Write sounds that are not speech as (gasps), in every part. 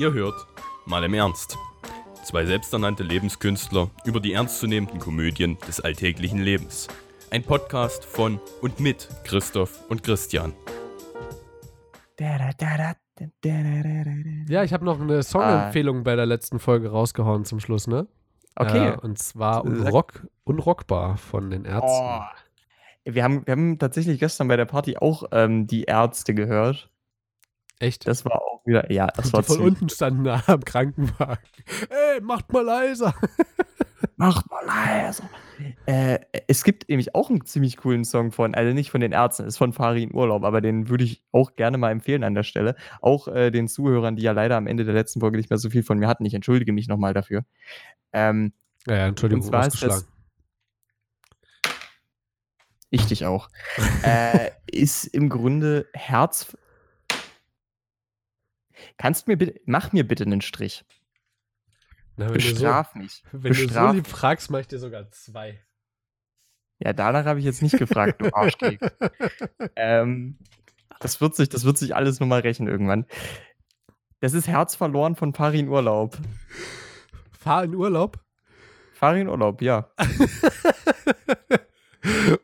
Ihr hört mal im Ernst. Zwei selbsternannte Lebenskünstler über die ernstzunehmenden Komödien des alltäglichen Lebens. Ein Podcast von und mit Christoph und Christian. Ja, ich habe noch eine Songempfehlung bei der letzten Folge rausgehauen zum Schluss, ne? Okay. Äh, und zwar Unrock, Unrockbar von den Ärzten. Oh. Wir, haben, wir haben tatsächlich gestern bei der Party auch ähm, die Ärzte gehört. Echt? Das war auch wieder, ja, das Die war von ziemlich- unten standen da am Krankenwagen. (laughs) Ey, macht mal leiser. (laughs) Macht mal leiser. Äh, es gibt nämlich auch einen ziemlich coolen Song von, also nicht von den Ärzten, ist von Farin Urlaub, aber den würde ich auch gerne mal empfehlen an der Stelle. Auch äh, den Zuhörern, die ja leider am Ende der letzten Folge nicht mehr so viel von mir hatten. Ich entschuldige mich nochmal dafür. Ähm, Ja, ja Entschuldigung, Und zwar ist ausgeschlagen. ich dich auch. äh, ist im Grunde Herz. Kannst mir bitte, mach mir bitte einen Strich. Na, wenn du so, Bestraf mich. wenn du so Bestraf lieb fragst, mach ich dir sogar zwei. Ja, danach habe ich jetzt nicht gefragt, du Arschkeks. (laughs) ähm, das, wird sich, das wird sich alles nochmal rächen irgendwann. Das ist Herz verloren von Farin Urlaub. Fahr in Urlaub. Farin Urlaub, ja. (laughs)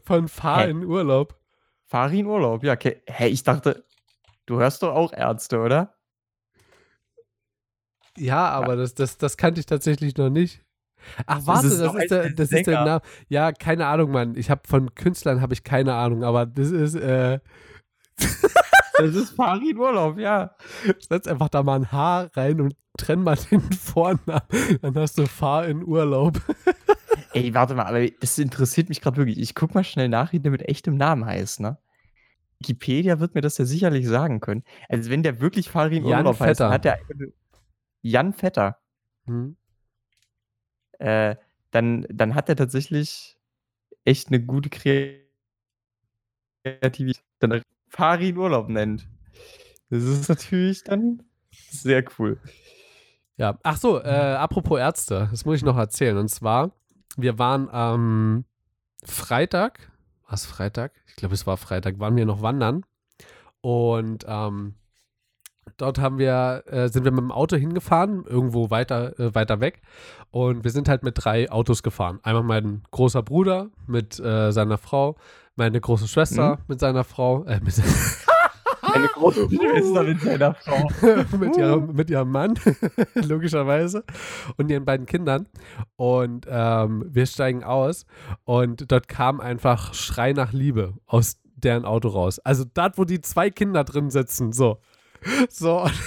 Von Fahr Hä? in Urlaub. Farin Urlaub, ja. Okay. Hä, ich dachte, du hörst doch auch Ärzte, oder? Ja, aber Das, das, das kannte ich tatsächlich noch nicht. Ach, warte, ist das, ist, der, das ist der. Name. Ja, keine Ahnung, Mann. Ich habe von Künstlern habe ich keine Ahnung, aber das ist, äh, (laughs) Das ist Farin Urlaub, ja. setz einfach da mal ein Haar rein und trenn mal den (laughs) Vornamen. Dann hast du Fahr in Urlaub. (laughs) Ey, warte mal, aber das interessiert mich gerade wirklich. Ich guck mal schnell nach, wie der mit echtem Namen heißt, ne? Wikipedia wird mir das ja sicherlich sagen können. Also, wenn der wirklich Farin Urlaub heißt, dann hat der. Jan Vetter. Hm? äh, dann, dann hat er tatsächlich echt eine gute Kreativität, wenn er Farin Urlaub nennt. Das ist natürlich dann sehr cool. Ja, ach so, äh, apropos Ärzte, das muss ich noch erzählen. Und zwar, wir waren am Freitag, was Freitag? Ich glaube, es war Freitag, waren wir noch wandern. Und ähm, dort haben wir, äh, sind wir mit dem Auto hingefahren, irgendwo weiter, äh, weiter weg. Und wir sind halt mit drei Autos gefahren. Einmal mein großer Bruder mit äh, seiner Frau, meine große Schwester mit seiner Frau, äh, mit, (laughs) Eine große Schwester mit seiner Frau. (laughs) mit, ihrem, mit ihrem Mann, (laughs) logischerweise, und ihren beiden Kindern. Und ähm, wir steigen aus und dort kam einfach Schrei nach Liebe aus deren Auto raus. Also dort, wo die zwei Kinder drin sitzen, so. So. (laughs)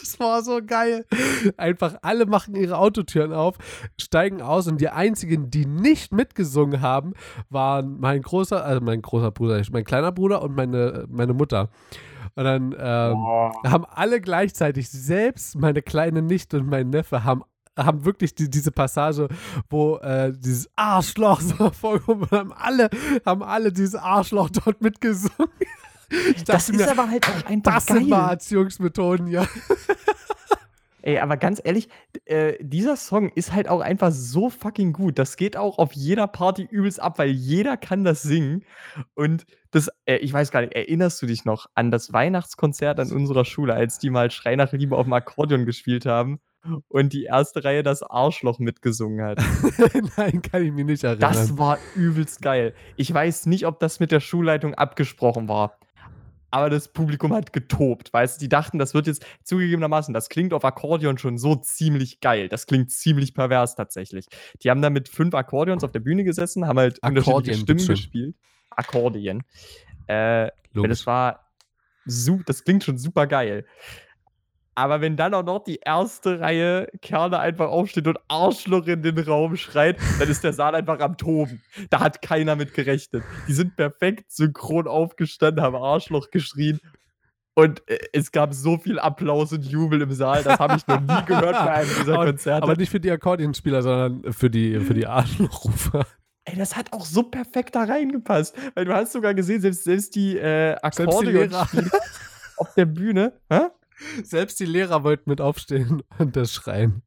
Das war so geil. Einfach alle machen ihre Autotüren auf, steigen aus und die einzigen, die nicht mitgesungen haben, waren mein großer, also mein großer Bruder, mein kleiner Bruder und meine, meine Mutter. Und dann ähm, Boah. haben alle gleichzeitig, selbst meine kleine Nichte und mein Neffe, haben, haben wirklich die, diese Passage, wo äh, dieses Arschloch (laughs) so vorkommt, und haben alle, haben alle dieses Arschloch dort mitgesungen. Ich Das ist mir, aber halt auch einfach das sind geil. mal Erziehungsmethoden, ja. (laughs) Ey, aber ganz ehrlich, äh, dieser Song ist halt auch einfach so fucking gut. Das geht auch auf jeder Party übelst ab, weil jeder kann das singen. Und das, äh, ich weiß gar nicht, erinnerst du dich noch an das Weihnachtskonzert an unserer Schule, als die mal Schrei nach Liebe auf dem Akkordeon gespielt haben und die erste Reihe das Arschloch mitgesungen hat? (laughs) Nein, kann ich mich nicht erinnern. Das war übelst geil. Ich weiß nicht, ob das mit der Schulleitung abgesprochen war. Aber das Publikum hat getobt, weißt du? Die dachten, das wird jetzt zugegebenermaßen, das klingt auf Akkordeon schon so ziemlich geil. Das klingt ziemlich pervers tatsächlich. Die haben da mit fünf Akkordeons auf der Bühne gesessen, haben halt unterschiedliche Stimmen bitteschön. gespielt. Akkordeon. Äh, das war das klingt schon super geil. Aber wenn dann auch noch die erste Reihe Kerle einfach aufsteht und Arschloch in den Raum schreit, dann ist der Saal einfach am Toben. Da hat keiner mit gerechnet. Die sind perfekt synchron aufgestanden, haben Arschloch geschrien. Und äh, es gab so viel Applaus und Jubel im Saal, das habe ich noch nie (laughs) gehört bei einem dieser Konzerte. aber nicht für die Akkordeonspieler, sondern für die, für die Arschlochrufer. Ey, das hat auch so perfekt da reingepasst. Weil du hast sogar gesehen, selbst, selbst die äh, Selbst die Akkordeon Lehrer. (laughs) auf der Bühne. Hä? Selbst die Lehrer wollten mit aufstehen (laughs) und das schreien.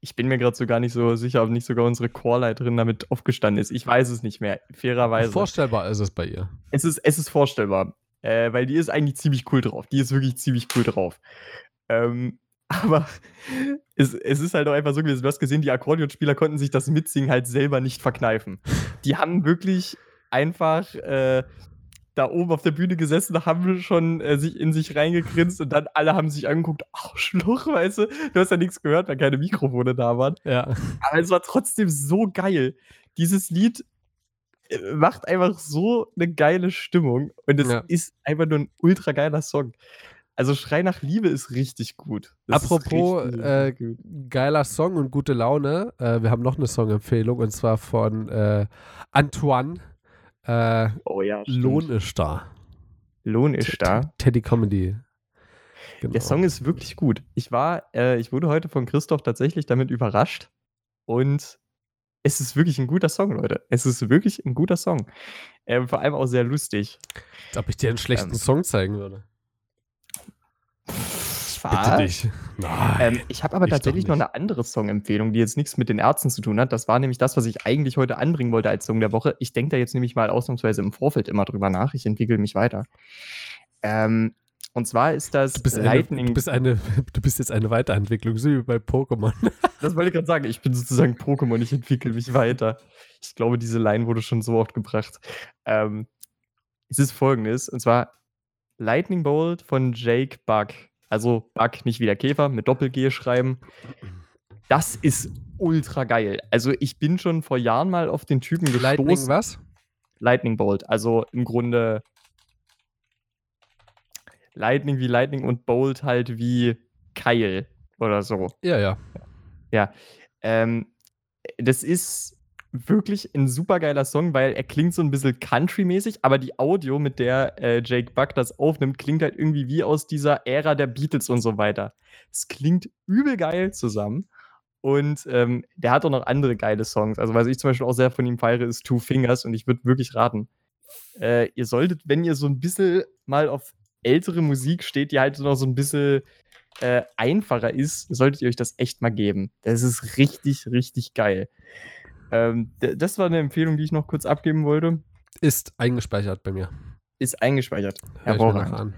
Ich bin mir gerade so gar nicht so sicher, ob nicht sogar unsere Chorleiterin damit aufgestanden ist. Ich weiß es nicht mehr, fairerweise. Vorstellbar ist es bei ihr. es, ist, es ist vorstellbar, äh, weil die ist eigentlich ziemlich cool drauf. Die ist wirklich ziemlich cool drauf. Ähm, (laughs) Aber es, es ist halt auch einfach so gewesen, du hast gesehen, die Akkordeonspieler konnten sich das Mitsingen halt selber nicht verkneifen. Die haben wirklich einfach äh, da oben auf der Bühne gesessen, haben schon äh, sich in sich reingegrinst und dann alle haben sich angeguckt, ach, Schluch, weißt du, du hast ja nichts gehört, weil keine Mikrofone da waren. Ja. Aber es war trotzdem so geil. Dieses Lied äh, macht einfach so eine geile Stimmung und es Ja. ist einfach nur ein ultra geiler Song. Also Schrei nach Liebe ist richtig gut. Das Apropos richtig, äh, gut. geiler Song und gute Laune. Äh, wir haben noch eine Songempfehlung und zwar von äh, Antoine. Äh, Oh ja, stimmt. Lohn ist da. Lohn ist da. Teddy Comedy. Genau. Der Song ist wirklich gut. Ich war, äh, ich wurde heute von Christoph tatsächlich damit überrascht und es ist wirklich ein guter Song, Leute. Es ist wirklich ein guter Song. Ähm, vor allem auch sehr lustig. Als ob ich dir einen schlechten Ähm. Song zeigen würde. Bitte dich. Nein. Ähm, ich habe aber ich tatsächlich noch nicht. eine andere Songempfehlung, die jetzt nichts mit den Ärzten zu tun hat. Das war nämlich das, was ich eigentlich heute anbringen wollte als Song der Woche. Ich denke da jetzt nämlich mal ausnahmsweise im Vorfeld immer drüber nach. Ich entwickle mich weiter. Ähm, und zwar ist das du, bist eine, Lightning. du, bist eine, (laughs) du bist jetzt eine Weiterentwicklung, so wie bei Pokémon. (laughs) Das wollte ich gerade sagen. Ich bin sozusagen Pokémon, ich entwickle mich weiter. Ich glaube, diese Line wurde schon so oft gebracht. Ähm, es ist folgendes, und zwar Lightning Bolt von Jake Bug. Also Bug, nicht wie der Käfer, mit Doppel-G schreiben. Das ist ultra geil. Also ich bin schon vor Jahren mal auf den Typen gestoßen. Lightning was? Lightning Bolt. Also im Grunde Lightning wie Lightning und Bolt halt wie Keil oder so. Ja, ja. Ähm, das ist wirklich ein super geiler Song, weil er klingt so ein bisschen country-mäßig, aber die Audio, mit der äh, Jake Buck das aufnimmt, klingt halt irgendwie wie aus dieser Ära der Beatles und so weiter. Es klingt übel geil zusammen. Und ähm, der hat auch noch andere geile Songs. Also, was ich zum Beispiel auch sehr von ihm feiere, ist Two Fingers. Und ich würde wirklich raten, äh, ihr solltet, wenn ihr so ein bisschen mal auf ältere Musik steht, die halt noch so ein bisschen äh, einfacher ist, solltet ihr euch das echt mal geben. Das ist richtig, richtig geil. Ähm, das war eine Empfehlung, die ich noch kurz abgeben wollte. Ist eingespeichert bei mir. Ist eingespeichert. Hervorragend.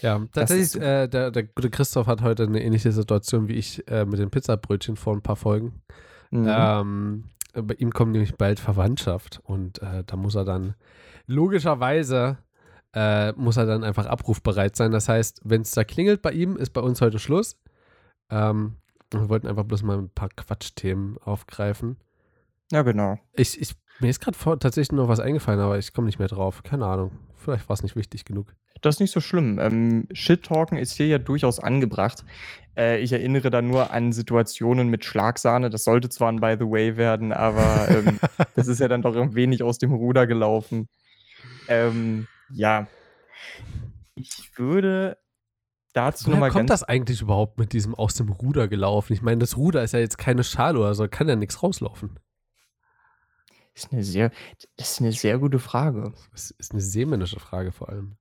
Ja, Das tatsächlich, äh, der, der gute Christoph hat heute eine ähnliche Situation wie ich äh, mit den Pizzabrötchen vor ein paar Folgen. Mhm. Ähm, bei ihm kommt nämlich bald Verwandtschaft und äh, da muss er dann logischerweise äh, muss er dann einfach abrufbereit sein. Das heißt, wenn es da klingelt bei ihm, ist bei uns heute Schluss. Ähm, wir wollten einfach bloß mal ein paar Quatschthemen aufgreifen. Ja, genau. Ich, ich, mir ist gerade tatsächlich noch was eingefallen, aber ich komme nicht mehr drauf. Keine Ahnung. Vielleicht war es nicht wichtig genug. Das ist nicht so schlimm. Ähm, Shit-Talken ist hier ja durchaus angebracht. Äh, ich erinnere da nur an Situationen mit Schlagsahne. Das sollte zwar ein By the Way werden, aber ähm, (laughs) das ist ja dann doch ein wenig aus dem Ruder gelaufen. Ähm, ja. Ich würde dazu Woher nochmal kommt das eigentlich überhaupt mit diesem aus dem Ruder gelaufen? Ich meine, das Ruder ist ja jetzt keine Schale oder so, kann ja nichts rauslaufen. Ist eine sehr, das ist eine sehr gute Frage. Das ist eine seemännische Frage vor allem.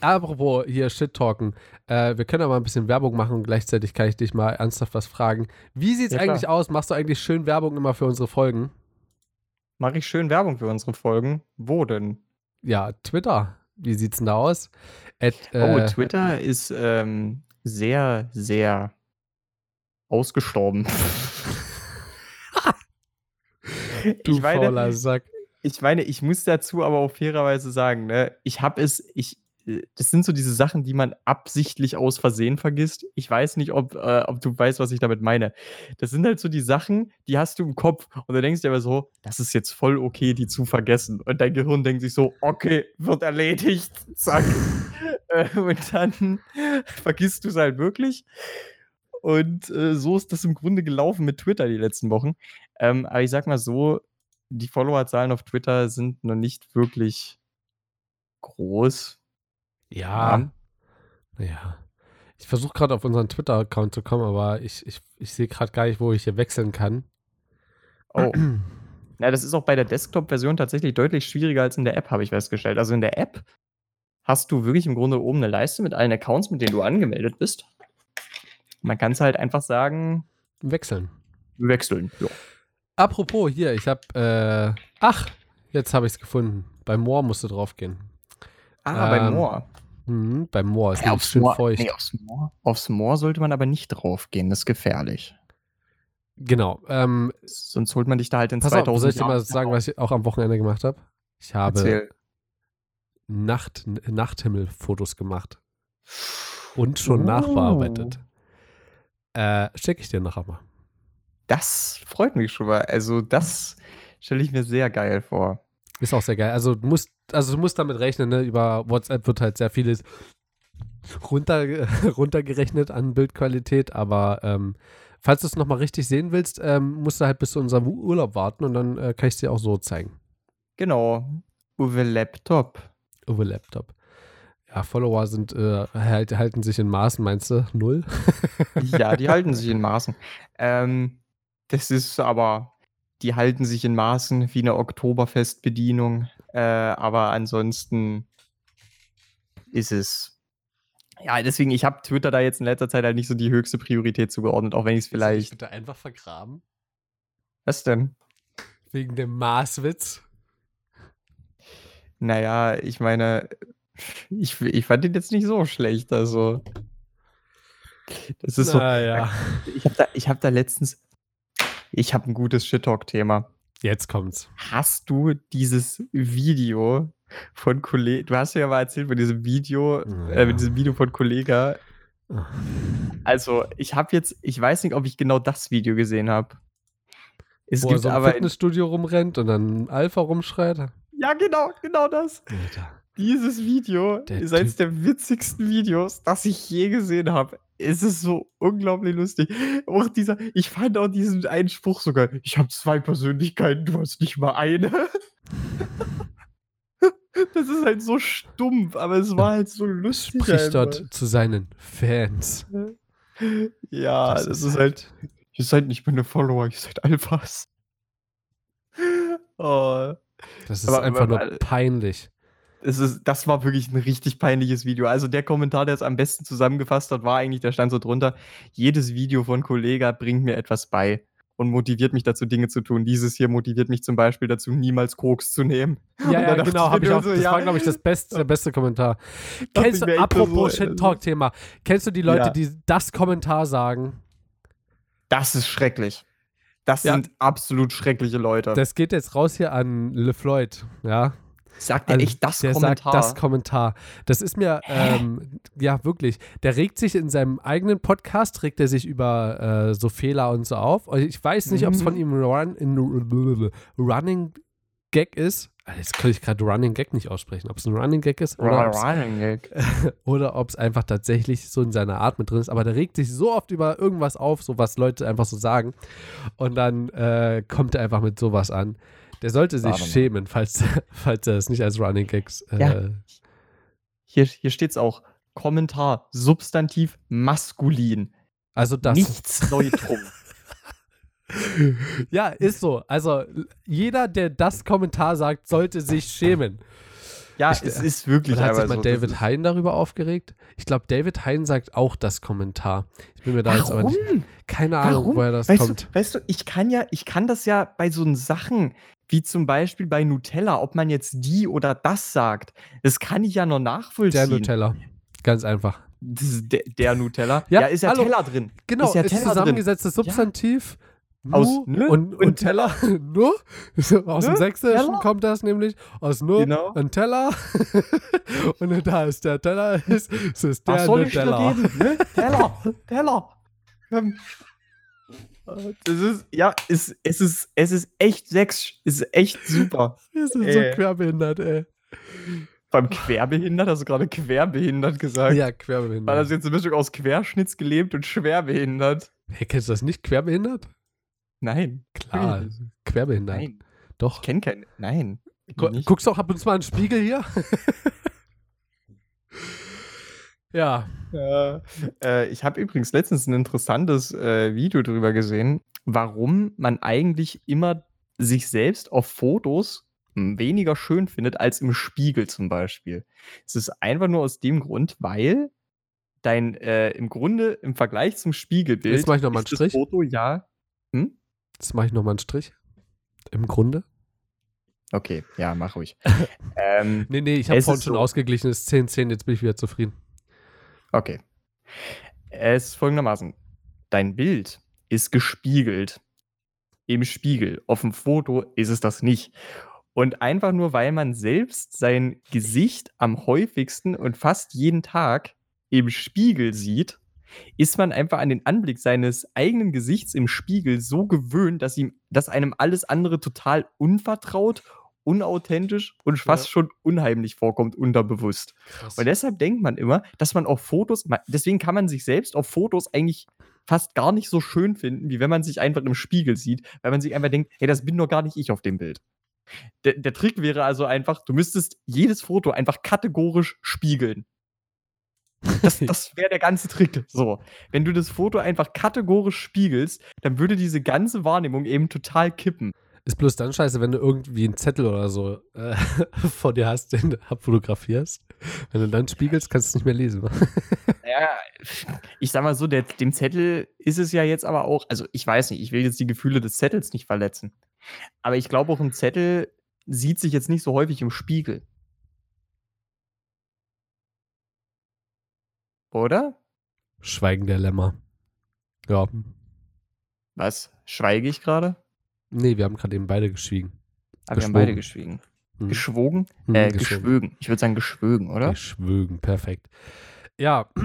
Apropos hier Shit-Talken. Äh, wir können aber ein bisschen Werbung machen und gleichzeitig kann ich dich mal ernsthaft was fragen. Wie sieht's Ja, klar. eigentlich aus? Machst du eigentlich schön Werbung immer für unsere Folgen? Mache ich schön Werbung für unsere Folgen? Wo denn? Ja, Twitter. Wie sieht's denn da aus? At, Oh, äh, Twitter ist ähm, sehr, sehr ausgestorben. (laughs) du ich meine, fauler Sack. ich meine, ich muss dazu aber auch fairerweise sagen, ne, ich habe es, ich, äh, das sind so diese Sachen, die man absichtlich aus Versehen vergisst. Ich weiß nicht, ob, äh, ob du weißt, was ich damit meine. Das sind halt so die Sachen, die hast du im Kopf und du denkst dir aber so, das ist jetzt voll okay, die zu vergessen. Und dein Gehirn denkt sich so, okay, wird erledigt, zack. (laughs) Äh, und dann (laughs) vergisst du es halt wirklich. Und äh, so ist das im Grunde gelaufen mit Twitter die letzten Wochen. Ähm, aber ich sag mal so, die Followerzahlen auf Twitter sind noch nicht wirklich groß. Ja. Naja. Ich versuche gerade auf unseren Twitter-Account zu kommen, aber ich, ich, ich sehe gerade gar nicht, wo ich hier wechseln kann. Oh. Na, das ist auch bei der Desktop-Version tatsächlich deutlich schwieriger als in der App, habe ich festgestellt. Also in der App hast du wirklich im Grunde oben eine Leiste mit allen Accounts, mit denen du angemeldet bist. Man kann es halt einfach sagen, Wechseln. wechseln. Ja. Apropos, hier, ich habe, äh, ach, jetzt habe ich es gefunden. Bei Moore musst du drauf gehen. Ah, bei Ähm, Moore. Mhm, beim Moor ist Ja, aufs, schön Moor, feucht. nee, aufs, Moor, aufs Moor sollte man aber nicht draufgehen, das ist gefährlich. Genau. Ähm, Sonst holt man dich da halt in pass auf, 2000 soll ich dir mal sagen, was ich auch am Wochenende gemacht habe? Ich habe Erzähl. Nacht, Nachthimmelfotos gemacht. Und schon Oh. nachbearbeitet. Äh, Schicke ich dir nachher mal. Das freut mich schon mal. Also, das stelle ich mir sehr geil vor. Ist auch sehr geil. Also du musst, also du musst damit rechnen, ne? Über WhatsApp wird halt sehr vieles runter, (laughs) runtergerechnet an Bildqualität, aber ähm, falls du es nochmal richtig sehen willst, ähm, musst du halt bis zu unserem Urlaub warten und dann äh, kann ich es dir auch so zeigen. Genau. Uwe Laptop. Über Laptop. Ja, Follower sind, äh, halt, halten sich in Maßen, meinst du? Null? Ja, die halten (laughs) sich in Maßen. Ähm, das ist aber, die halten sich in Maßen wie eine Oktoberfestbedienung. Äh, aber ansonsten ist es. Ja, deswegen, ich habe Twitter da jetzt in letzter Zeit halt nicht so die höchste Priorität zugeordnet, auch wenn ich es vielleicht. Bitte einfach vergraben? Was denn? Wegen dem Maßwitz? Naja, ich meine, ich, ich fand den jetzt nicht so schlecht. Also. Das ist so. Naja. Ich habe da, ich hab da letztens. Ich habe ein gutes Shit-Talk-Thema. Jetzt kommt's. Hast du dieses Video von Kollegen? Du hast ja mal erzählt von diesem Video, äh, Ja. mit diesem Video von Kollega. Also, ich habe jetzt, ich weiß nicht, ob ich genau das Video gesehen habe. Es Wo er gibt so im aber. Fitnessstudio rumrennt und dann Alpha rumschreit. ja, genau, genau das. Alter. Dieses Video Der ist eines der witzigsten Videos, das ich je gesehen habe. Es ist so unglaublich lustig. Auch dieser, ich fand auch diesen einen Spruch sogar. Ich habe zwei Persönlichkeiten, du hast nicht mal eine. (laughs) Das ist halt so stumpf, aber es war halt so lustig. Spricht dort zu seinen Fans. (laughs) Ja, das, ist halt. Ihr seid nicht meine Follower, ihr seid Alphas. (laughs) Oh, Das ist Aber- einfach aber- nur peinlich. Es ist, das war wirklich ein richtig peinliches Video. Also der Kommentar, der es am besten zusammengefasst hat, war eigentlich, der stand so drunter, jedes Video von Kollega bringt mir etwas bei und motiviert mich dazu, Dinge zu tun. Dieses hier motiviert mich zum Beispiel dazu, niemals Koks zu nehmen. (laughs) Ja, ja, genau, ich auch. so, das ja, war, glaube ich, das beste, der beste Kommentar. (laughs) Kennst du, apropos so, Shit Talk Thema, kennst du die Leute, Ja. die das Kommentar sagen? Das ist schrecklich. Das sind absolut schreckliche Leute. Das geht jetzt raus hier an LeFloid, ja. Sagt er Also, echt das der Kommentar? sagt das Kommentar. Das ist mir, ähm, ja, wirklich. Der regt sich in seinem eigenen Podcast, regt er sich über äh, so Fehler und so auf. Ich weiß nicht, ob es von Mhm. ihm run, in Running Gag ist. Ah, Jetzt kann ich gerade Running Gag nicht aussprechen. Ob es ein Running Gag ist oder ob's- Running Gag. (laughs) oder ob es einfach tatsächlich so in seiner Art mit drin ist. Aber der regt sich so oft über irgendwas auf, so was Leute einfach so sagen. Und dann äh, kommt er einfach mit sowas an. Der sollte sich schämen, falls, (laughs) falls er es nicht als Running Gags. Äh, Ja. Hier, hier steht es auch. Kommentar, Substantiv maskulin. Also das. Nichts Neutrum. (laughs) Ja, ist so. Also jeder, der das Kommentar sagt, sollte sich schämen. Ja, Ich- es ist wirklich Oder hat sich mal so. David Hein darüber aufgeregt? Ich glaube, David Hein sagt auch das Kommentar. Ich bin mir da jetzt aber Warum? nicht. Keine Ahnung, Warum? woher das weißt kommt. Du, weißt du, ich kann ja, ich kann das ja bei so Sachen, wie zum Beispiel bei Nutella, ob man jetzt die oder das sagt, das kann ich ja noch nachvollziehen. Der Nutella. Ganz einfach. Ist der, der Nutella. Ja, Ja, ist ja hallo. Teller drin. Genau, ist ja ist Teller drin. zusammengesetztes Substantiv. Aus Nu ne und, und Teller. (laughs) Nu. Aus dem Ne? Sächsischen Teller. kommt das nämlich. Aus nur Genau. und Teller. (laughs) und da ist der Teller (laughs) ist, es ist der Was soll ich dir Nutella. geben? Ne? Teller, Teller. Ähm, Das ist, ja, es, es, ist, es ist echt sechs, es ist echt super. (laughs) Wir sind so Äh. querbehindert, ey. Beim Querbehindert, hast du gerade querbehindert gesagt? Ja, War querbehindert. das jetzt eine Mischung aus querschnittsgelähmt und schwerbehindert? Hey, kennst du das nicht? Querbehindert? Nein. Klar, nicht. querbehindert. Nein. Doch. Ich kenne keinen. Nein. Gu nicht. guckst du auch ab und zu mal in den Spiegel hier? (laughs) ja. Ja. Äh, ich habe übrigens letztens ein interessantes äh, Video darüber gesehen, warum man eigentlich immer sich selbst auf Fotos weniger schön findet als im Spiegel zum Beispiel. Es ist einfach nur aus dem Grund, weil dein äh, im Grunde im Vergleich zum Spiegelbild Jetzt mach ich noch mal einen Strich. Foto ja. Hm? Jetzt mache ich nochmal einen Strich. Im Grunde. Okay, ja, mach ruhig. (laughs) ähm, Nee, nee, ich habe vorhin schon so. ausgeglichen, es ist 10, 10, jetzt bin ich wieder zufrieden. Okay. Es ist folgendermaßen: Dein Bild ist gespiegelt. Im Spiegel. Auf dem Foto ist es das nicht. Und einfach nur, weil man selbst sein Gesicht am häufigsten und fast jeden Tag im Spiegel sieht, ist man einfach an den Anblick seines eigenen Gesichts im Spiegel so gewöhnt, dass ihm, dass einem alles andere total unvertraut, unauthentisch und fast Ja. schon unheimlich vorkommt, unterbewusst. Krass. Und deshalb denkt man immer, dass man auf Fotos, deswegen kann man sich selbst auf Fotos eigentlich fast gar nicht so schön finden, wie wenn man sich einfach im Spiegel sieht, weil man sich einfach denkt, hey, das bin doch gar nicht ich auf dem Bild. Der, der Trick wäre also einfach, du müsstest jedes Foto einfach kategorisch spiegeln. Das, das (laughs) wäre der ganze Trick. So, wenn du das Foto einfach kategorisch spiegelst, dann würde diese ganze Wahrnehmung eben total kippen. Ist bloß dann scheiße, wenn du irgendwie einen Zettel oder so äh, (laughs) vor dir hast, den du abfotografierst. Wenn du dann spiegelst, kannst du es nicht mehr lesen. (laughs) Ja, ich sag mal so, der, dem Zettel ist es ja jetzt aber auch, also ich weiß nicht, ich will jetzt die Gefühle des Zettels nicht verletzen. Aber ich glaube auch, ein Zettel sieht sich jetzt nicht so häufig im Spiegel. Oder? Schweigen der Lämmer. Ja. Was? Schweige ich gerade? Nee, wir haben gerade eben beide geschwiegen. Aber wir haben beide geschwiegen. Hm. Geschwogen? Hm, äh, geschwogen. geschwögen. Ich würde sagen geschwögen, oder? Geschwögen, perfekt. Ja, (clears throat)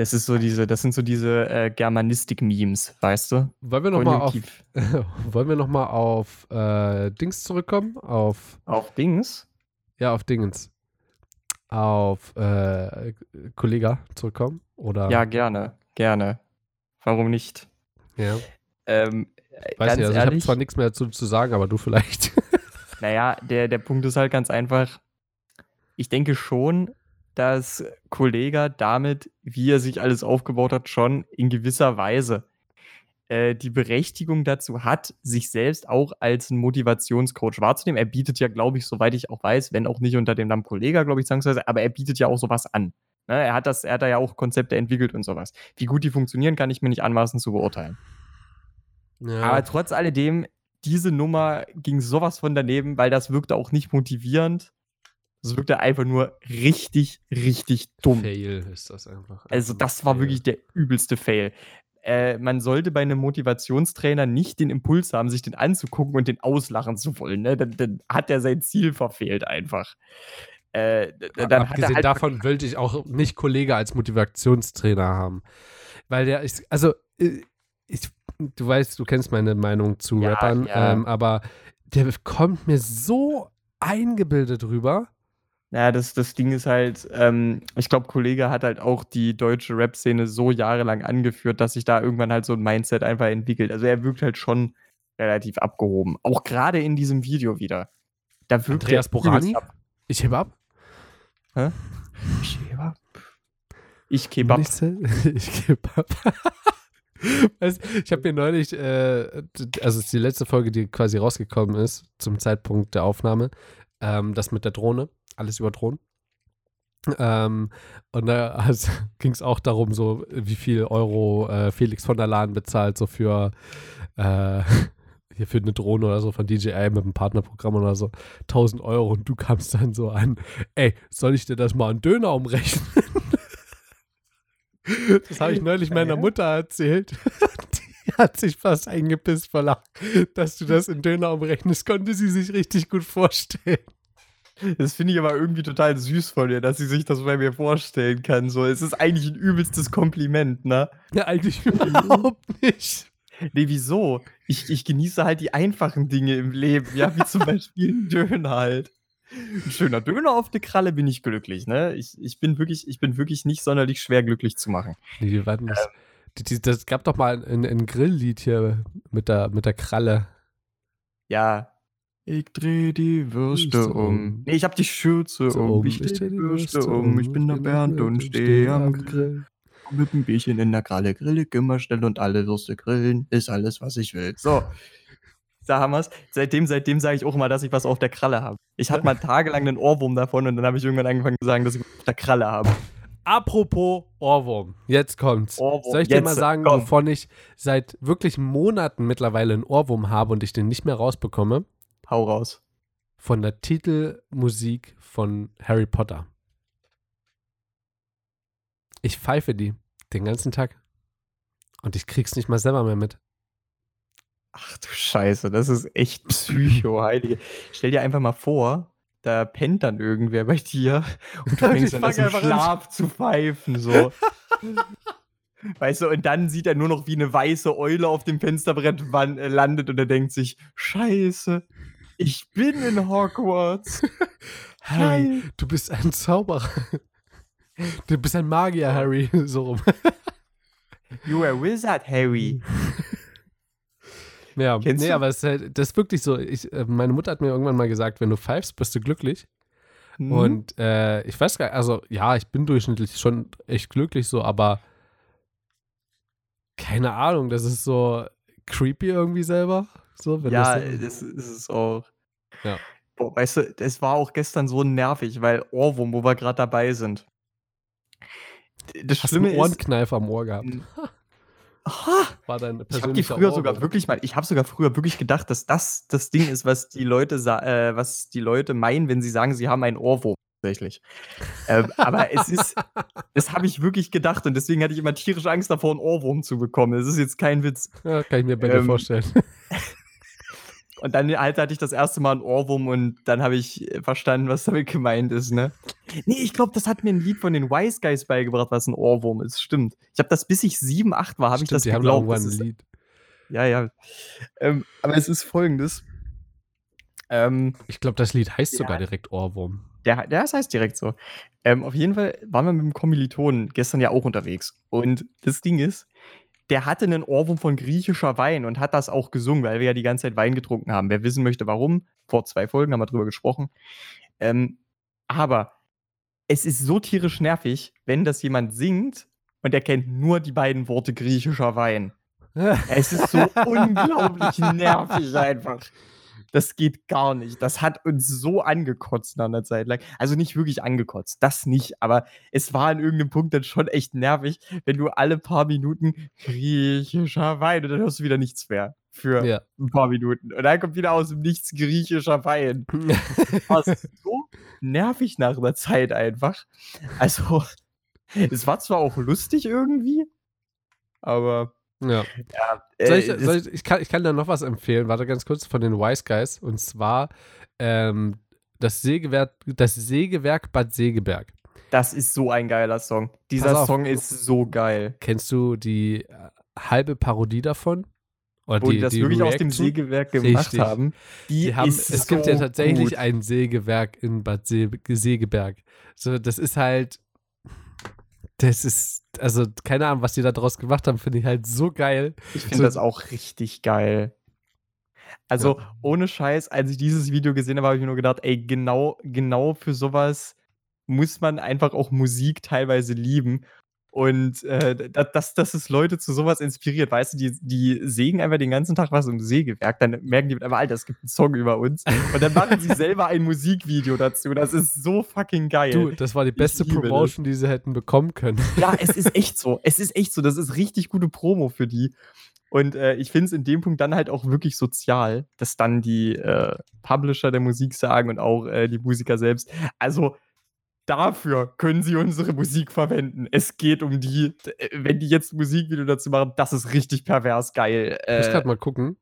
Das ist so diese, das sind so diese äh, Germanistik-Memes, weißt du? wollen wir nochmal auf, (laughs) wollen wir noch mal auf äh, Dings zurückkommen? Auf, Auf Dings? ja, auf Dingens. Auf äh, Kollega zurückkommen? Oder? Ja, gerne. Gerne. Warum nicht? ja. Ähm, äh, Weiß ganz nicht, also ich habe ehrlich, zwar nichts mehr dazu zu sagen, aber du vielleicht. (laughs) Naja, der, der Punkt ist halt ganz einfach. Ich denke schon, dass Kollega damit, wie er sich alles aufgebaut hat, schon in gewisser Weise äh, die Berechtigung dazu hat, sich selbst auch als ein Motivationscoach wahrzunehmen. Er bietet ja, glaube ich, soweit ich auch weiß, wenn auch nicht unter dem Namen Kollega, glaube ich, zwangsweise, aber er bietet ja auch sowas an. Ne? Er, hat das, er hat da ja auch Konzepte entwickelt und sowas. Wie gut die funktionieren, kann ich mir nicht anmaßen zu beurteilen. Ja. Aber trotz alledem, diese Nummer ging sowas von daneben, weil das wirkte auch nicht motivierend. Das wirkte einfach nur richtig, richtig dumm. Fail ist das einfach. Also, das war Fail. wirklich der übelste Fail. Äh, man sollte bei einem Motivationstrainer nicht den Impuls haben, sich den anzugucken und den auslachen zu wollen. Ne? Dann, dann hat er sein Ziel verfehlt einfach. Äh, dann Abgesehen halt davon wollte ich auch nicht Kollege als Motivationstrainer haben. Weil der ist, also, äh, ich, du weißt, du kennst meine Meinung zu Ja, Rappern, ja. Ähm, aber der kommt mir so eingebildet rüber. Ja, das, das Ding ist halt, ähm, ich glaube, Kollege hat halt auch die deutsche Rap-Szene so jahrelang angeführt, dass sich da irgendwann halt so ein Mindset einfach entwickelt. Also er wirkt halt schon relativ abgehoben. Auch gerade in diesem Video wieder. Da wirkt Andreas er übelst Borani? ab. Ich heb ab. Ich. Ich Kebab. Nicht, (laughs) ich gebe ab. Ich habe mir neulich, äh, also es ist die letzte Folge, die quasi rausgekommen ist zum Zeitpunkt der Aufnahme, ähm, das mit der Drohne, alles über Drohnen. Ähm, und da (laughs) also, ging es auch darum, so wie viel Euro äh, Felix von der Lahn bezahlt, so für äh, (laughs) hier für eine Drohne oder so von DJI mit einem Partnerprogramm oder so. 1000 Euro und du kamst dann so an, ey, soll ich dir das mal an Döner umrechnen? (laughs) Das habe ich neulich meiner? Mutter erzählt. (laughs) Die hat sich fast eingepisst vor Lachen, dass du das in Döner umrechnest, konnte sie sich richtig gut vorstellen. Das finde ich aber irgendwie total süß von ihr, dass sie sich das bei mir vorstellen kann. So, es ist eigentlich ein übelstes Kompliment, ne? Ja, eigentlich (laughs) überhaupt nicht. Nee, wieso? Ich, ich genieße halt die einfachen Dinge im Leben, ja, wie zum (laughs) Beispiel ein Döner halt. Ein schöner Döner auf der Kralle bin ich glücklich, ne? Ich, ich, bin wirklich, ich bin wirklich nicht sonderlich schwer glücklich zu machen. Nee, das, die, die, das gab doch mal ein, ein Grilllied hier mit der, mit der Kralle. Ja. Ich dreh die Würste um. um. Nee, ich hab die Schürze So, um. Ich dreh die Würste um. Ich bin der Bernd und stehe am Grill. Mit einem Bierchen in der Kralle. Grille immer schnell und alle Würste grillen. Ist alles, was ich will. So. (laughs) Da haben wir's. Seitdem, seitdem sage ich auch immer, dass ich was auf der Kralle habe. Ich hatte mal tagelang einen Ohrwurm davon und dann habe ich irgendwann angefangen zu sagen, dass ich der Kralle habe. Apropos Ohrwurm, jetzt kommt's. Ohrwurm, Soll ich dir mal sagen, komm. wovon ich seit wirklich Monaten mittlerweile einen Ohrwurm habe und ich den nicht mehr rausbekomme? Hau raus. von der Titelmusik von Harry Potter. Ich pfeife die den ganzen Tag. Und ich krieg's nicht mal selber mehr mit. Ach du Scheiße, das ist echt Psycho, (laughs) Heilige. Stell dir einfach mal vor, da pennt dann irgendwer bei dir und du (laughs) fängst an, dem Schlaf zu (laughs) pfeifen, so. weißt du, und dann sieht er nur noch, wie eine weiße Eule auf dem Fensterbrett äh, landet und er denkt sich, Scheiße, ich bin in Hogwarts. Harry, du bist ein Zauberer. Du bist ein Magier, Harry. So rum. You are a wizard, Harry. Ja, Kennst nee, du? aber es ist halt, das ist wirklich so. Ich, äh, meine Mutter hat mir irgendwann mal gesagt, wenn du pfeifst, bist du glücklich. Mhm. Und äh, ich weiß gar nicht, also ja, ich bin durchschnittlich schon echt glücklich so, aber keine Ahnung, das ist so creepy irgendwie selber. So, ja, das, das ist es auch. Ja. Boah, weißt du, es war auch gestern so nervig, weil Ohrwurm, wo wir gerade dabei sind. Das Hast Schlimme einen Ohrenkneif am Ohr gehabt. War dein ich habe die früher Ohrwurm. sogar wirklich mal, ich habe sogar früher wirklich gedacht, dass das das Ding ist, was die Leute, äh, was die Leute meinen, wenn sie sagen, sie haben einen Ohrwurm tatsächlich. ähm, aber es ist, (laughs) das habe ich wirklich gedacht und deswegen hatte ich immer tierisch Angst davor, einen Ohrwurm zu bekommen. Das ist jetzt kein Witz. Ja, kann ich mir bei ähm, dir vorstellen. Und dann halt hatte ich das erste Mal einen Ohrwurm und dann habe ich äh, verstanden, was damit gemeint ist, ne? Nee, ich glaube, das hat mir ein Lied von den Wise Guys beigebracht, was ein Ohrwurm ist. Stimmt. Ich habe das, bis ich sieben, acht war, habe ich das die geglaubt. Haben ein Lied. Ja, ja. Ähm, aber es ist folgendes. Ähm, ich glaube, das Lied heißt sogar direkt Ohrwurm. Der, der das heißt direkt so. Ähm, auf jeden Fall waren wir mit dem Kommilitonen gestern ja auch unterwegs. Und das Ding ist, der hatte einen Ohrwurm von griechischer Wein und hat das auch gesungen, weil wir ja die ganze Zeit Wein getrunken haben. Wer wissen möchte, warum, vor zwei Folgen haben wir drüber gesprochen. Ähm, aber es ist so tierisch nervig, wenn das jemand singt und er kennt nur die beiden Worte griechischer Wein. (laughs) es ist so unglaublich nervig einfach. Das geht gar nicht. Das hat uns so angekotzt nach einer Zeit lang. Also nicht wirklich angekotzt, das nicht, aber es war an irgendeinem Punkt dann schon echt nervig, wenn du alle paar Minuten griechischer Wein und dann hörst du wieder nichts mehr für ja. ein paar Minuten. Und dann kommt wieder aus dem Nichts griechischer Wein. das (laughs) war so nervig nach einer Zeit einfach. Also, (laughs) es war zwar auch lustig irgendwie, aber ja. ja äh, soll ich, soll ich, ich, kann, ich kann da noch was empfehlen. Warte ganz kurz von den Wise Guys. Und zwar ähm, das, Sägewerk, das Sägewerk Bad Segeberg. Das ist so ein geiler Song. Dieser Song ist so geil. Kennst du die äh, halbe Parodie davon? Oder Wo die, die das die wirklich Reaction? aus dem Sägewerk gemacht Richtig. haben. Die, die haben es so gibt ja tatsächlich gut. ein Sägewerk in Bad Segeberg. So, das ist halt das ist, also keine Ahnung, was die da draus gemacht haben, finde ich halt so geil. Ich finde so, das auch richtig geil. Also ja. ohne Scheiß, als ich dieses Video gesehen habe, habe ich mir nur gedacht, ey, genau, genau für sowas muss man einfach auch Musik teilweise lieben. Und äh, dass, dass es Leute zu sowas inspiriert, weißt du, die, die sägen einfach den ganzen Tag was im Sägewerk, dann merken die mit einmal, Alter, es gibt einen Song über uns. Und dann machen sie selber ein Musikvideo dazu. Das ist so fucking geil. Du, das war die beste Promotion, das. die sie hätten bekommen können. Ja, (laughs) es ist echt so. Es ist echt so. Das ist richtig gute Promo für die. Und äh, ich finde es in dem Punkt dann halt auch wirklich sozial, dass dann die äh, Publisher der Musik sagen und auch äh, die Musiker selbst. Also, dafür können sie unsere Musik verwenden. Es geht um die, wenn die jetzt Musikvideo dazu machen, das ist richtig pervers geil. ich muss gerade mal gucken.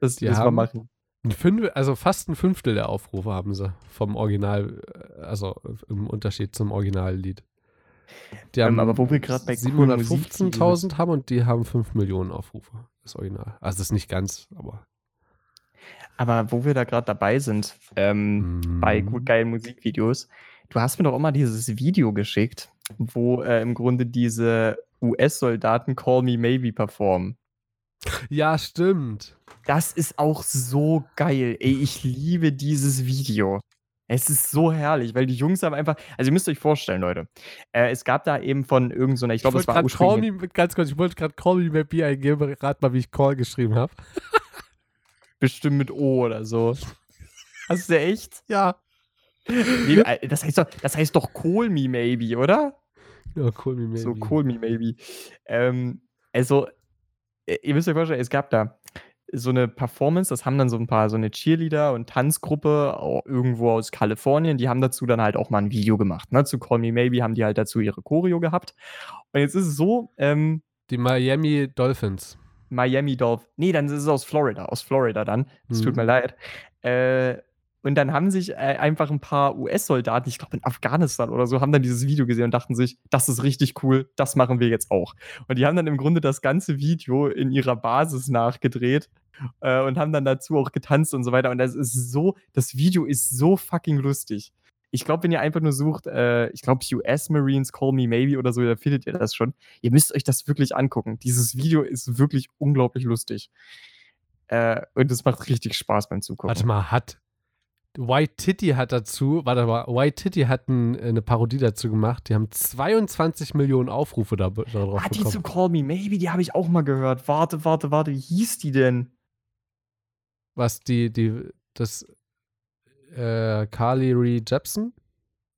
Das die müssen wir machen. Fünf, also fast ein Fünftel der Aufrufe haben sie vom Original, also im Unterschied zum Originallied. Die ähm, haben aber wo wir gerade bei 715.000 haben und die haben 5 Millionen Aufrufe, das Original. Also das ist nicht ganz, aber. Aber wo wir da gerade dabei sind, ähm, mm. bei gut geilen Musikvideos, Du hast mir doch immer dieses Video geschickt, wo äh, im Grunde diese US-Soldaten Call Me Maybe performen. Ja, stimmt. Das ist auch so geil. Ey, ich liebe dieses Video. Es ist so herrlich, weil die Jungs haben einfach, also ihr müsst euch vorstellen, Leute. Äh, es gab da eben von irgendeiner, so ich glaube, es war call me, Ganz kurz, ich wollte gerade Call Me Maybe eingeben, rat mal, wie ich Call geschrieben habe. Bestimmt mit O oder so. (laughs) Hast du echt? Ja. Nee, äh, das, heißt doch, das heißt doch Call Me Maybe, oder? Ja, Call Me Maybe. So, Call Me Maybe. Ähm, also, äh, ihr müsst euch vorstellen, es gab da so eine Performance, das haben dann so ein paar, so eine Cheerleader und Tanzgruppe irgendwo aus Kalifornien, die haben dazu dann halt auch mal ein Video gemacht. Ne? Zu Call Me Maybe haben die halt dazu ihre Choreo gehabt. Und jetzt ist es so, ähm, Die Miami Dolphins. Miami Dolph. Nee, dann ist es aus Florida, aus Florida dann. Es tut Mhm. mir leid. Äh, und dann haben sich äh, einfach ein paar US-Soldaten, ich glaube in Afghanistan oder so, haben dann dieses Video gesehen und dachten sich, das ist richtig cool, das machen wir jetzt auch. Und die haben dann im Grunde das ganze Video in ihrer Basis nachgedreht äh, und haben dann dazu auch getanzt und so weiter. Und das ist so, das Video ist so fucking lustig. Ich glaube, wenn ihr einfach nur sucht, äh, ich glaube, US Marines Call Me Maybe oder so, da findet ihr das schon. Ihr müsst euch das wirklich angucken. Dieses Video ist wirklich unglaublich lustig. Äh, und es macht richtig Spaß beim Zugucken. Warte mal, hat White Titty hat dazu, warte mal, White Titty hat ein, eine Parodie dazu gemacht. Die haben 22 Millionen Aufrufe da, darauf Ah, die bekommen. zu Call Me Maybe, die habe ich auch mal gehört. Warte, warte, warte, wie hieß die denn? Was die, die, das, äh, Carly Rae Jepsen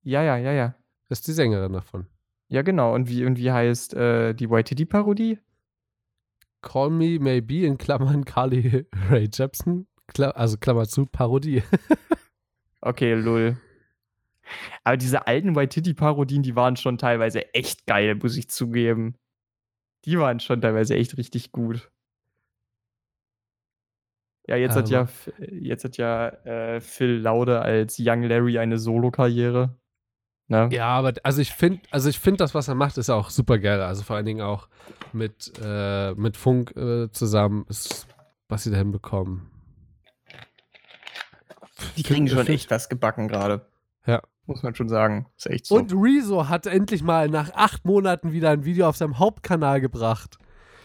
Ja, ja, ja, ja. das ist die Sängerin davon. Ja, genau. Und wie, und wie heißt äh, die YTD-Parodie? Call Me Maybe in Klammern Carly (laughs) Rae Jepsen, Kla also Klammer zu, Parodie. (laughs) Okay, lul. Aber diese alten YTD-Parodien, die waren schon teilweise echt geil, muss ich zugeben. Die waren schon teilweise echt richtig gut. Ja, jetzt hat ja, jetzt hat ja äh, Phil Laude als Young Larry eine Solo-Karriere. Ne? Ja, aber also ich finde, also ich finde das, was er macht, ist auch super geil. Also vor allen Dingen auch mit, äh, mit Funk äh, zusammen, ist, was sie da hinbekommen. Die kriegen schon echt was gebacken gerade. Ja. Muss man schon sagen. Ist echt so. Und Rezo hat endlich mal nach acht Monaten wieder ein Video auf seinem Hauptkanal gebracht.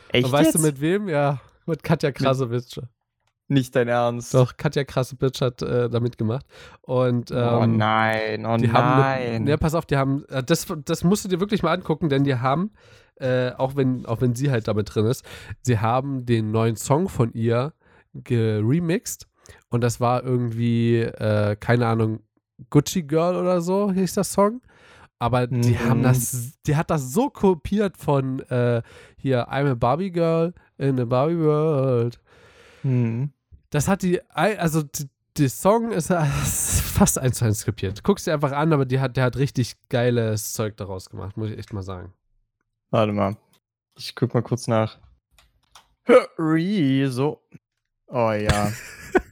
echt Und weißt jetzt? du mit wem? Ja, mit Katja Krasowitsch. Nicht dein Ernst. Doch, Katja Krasowitsch hat äh, damit gemacht. Und oh ähm, nein, oh die haben nein. Ne, ja, pass auf, die haben, äh, das, das musst du dir wirklich mal angucken, denn die haben, äh, auch, wenn, auch wenn sie halt damit drin ist, sie haben den neuen Song von ihr geremixed und das war irgendwie, äh, keine Ahnung, Gucci Girl oder so hieß das Song. Aber die Mhm. haben das, die hat das so kopiert von äh, hier, I'm a Barbie Girl in a Barbie World. Hm. Das hat die, also die, der Song ist (laughs) fast eins zu eins skriptiert. Guck's dir einfach an, aber die hat, der hat richtig geiles Zeug daraus gemacht, muss ich echt mal sagen. Warte mal. Ich guck mal kurz nach. (laughs) Rezo. Oh ja. (laughs)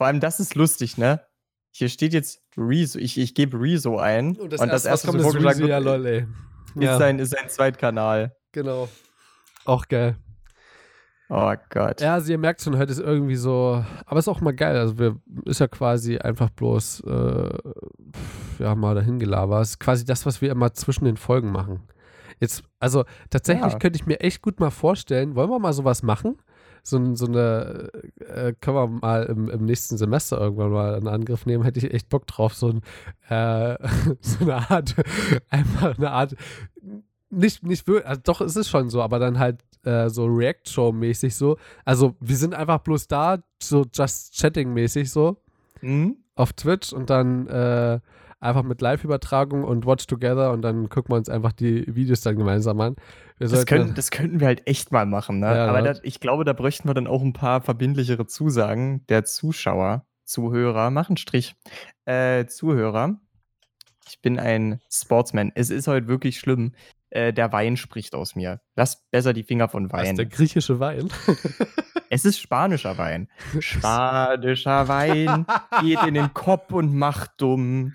Vor allem, das ist lustig, ne? Hier steht jetzt Rezo. Ich, ich gebe Rezo ein. Und das, erste, was kommt, ist Reezy, ja, lol, ey. ist, Ja, sein, ist sein Zweitkanal. genau. Auch geil. Oh Gott. Ja, also ihr merkt schon, heute ist irgendwie so, aber ist auch mal geil. Also wir ist ja quasi einfach bloß, äh, ja, mal dahin gelabert. Ist quasi das, was wir immer zwischen den Folgen machen. Jetzt, also tatsächlich Ja. könnte ich mir echt gut mal vorstellen, wollen wir mal sowas machen? So, so eine, äh, können wir mal im, im nächsten Semester irgendwann mal einen Angriff nehmen, hätte ich echt Bock drauf. So, ein, äh, (laughs) so eine Art, einfach eine Art, nicht, nicht wirklich, also doch, es ist schon so, aber dann halt äh, so React-Show-mäßig so. Also wir sind einfach bloß da, so Just Chatting-mäßig so Hm? auf Twitch und dann äh, einfach mit Live-Übertragung und Watch Together und dann gucken wir uns einfach die Videos dann gemeinsam an. Das, können, das könnten wir halt echt mal machen, ne? Ja, Aber ne? da, ich glaube, da bräuchten wir dann auch ein paar verbindlichere Zusagen der Zuschauer, Zuhörer, mach einen Strich, äh, Zuhörer. Ich bin ein Sportsman. Es ist heute wirklich schlimm. Äh, der Wein spricht aus mir. Lasst besser die Finger von was, der Wein. griechische Wein. (laughs) Es ist spanischer Wein. (laughs) Spanischer Wein geht in den Kopf und macht dumm.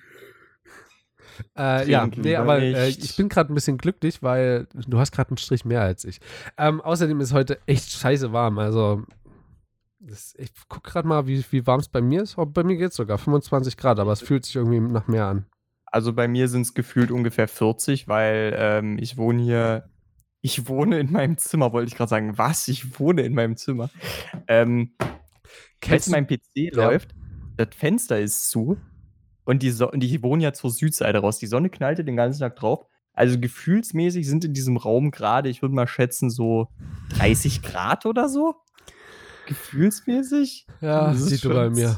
Äh, ja, nee, aber äh, ich bin gerade ein bisschen glücklich, weil du hast gerade einen Strich mehr als ich. Ähm, außerdem ist heute echt scheiße warm. Also, das, ich guck gerade mal, wie, wie warm es bei mir ist. Oh, bei mir geht es sogar 25 Grad, aber es fühlt sich irgendwie nach mehr an. Also bei mir sind es gefühlt ungefähr 40, weil ähm, ich wohne hier. Ich wohne in meinem Zimmer, wollte ich gerade sagen. Was? Ich wohne in meinem Zimmer. Ähm, Kennst Als mein PC Ja. läuft, das Fenster ist zu und die, so und die wohnen ja zur Südseite raus. Die Sonne knallte den ganzen Tag drauf. Also gefühlsmäßig sind in diesem Raum gerade, ich würde mal schätzen, so 30 Grad oder so. Gefühlsmäßig? Ja, Das ist siehst du bei mir.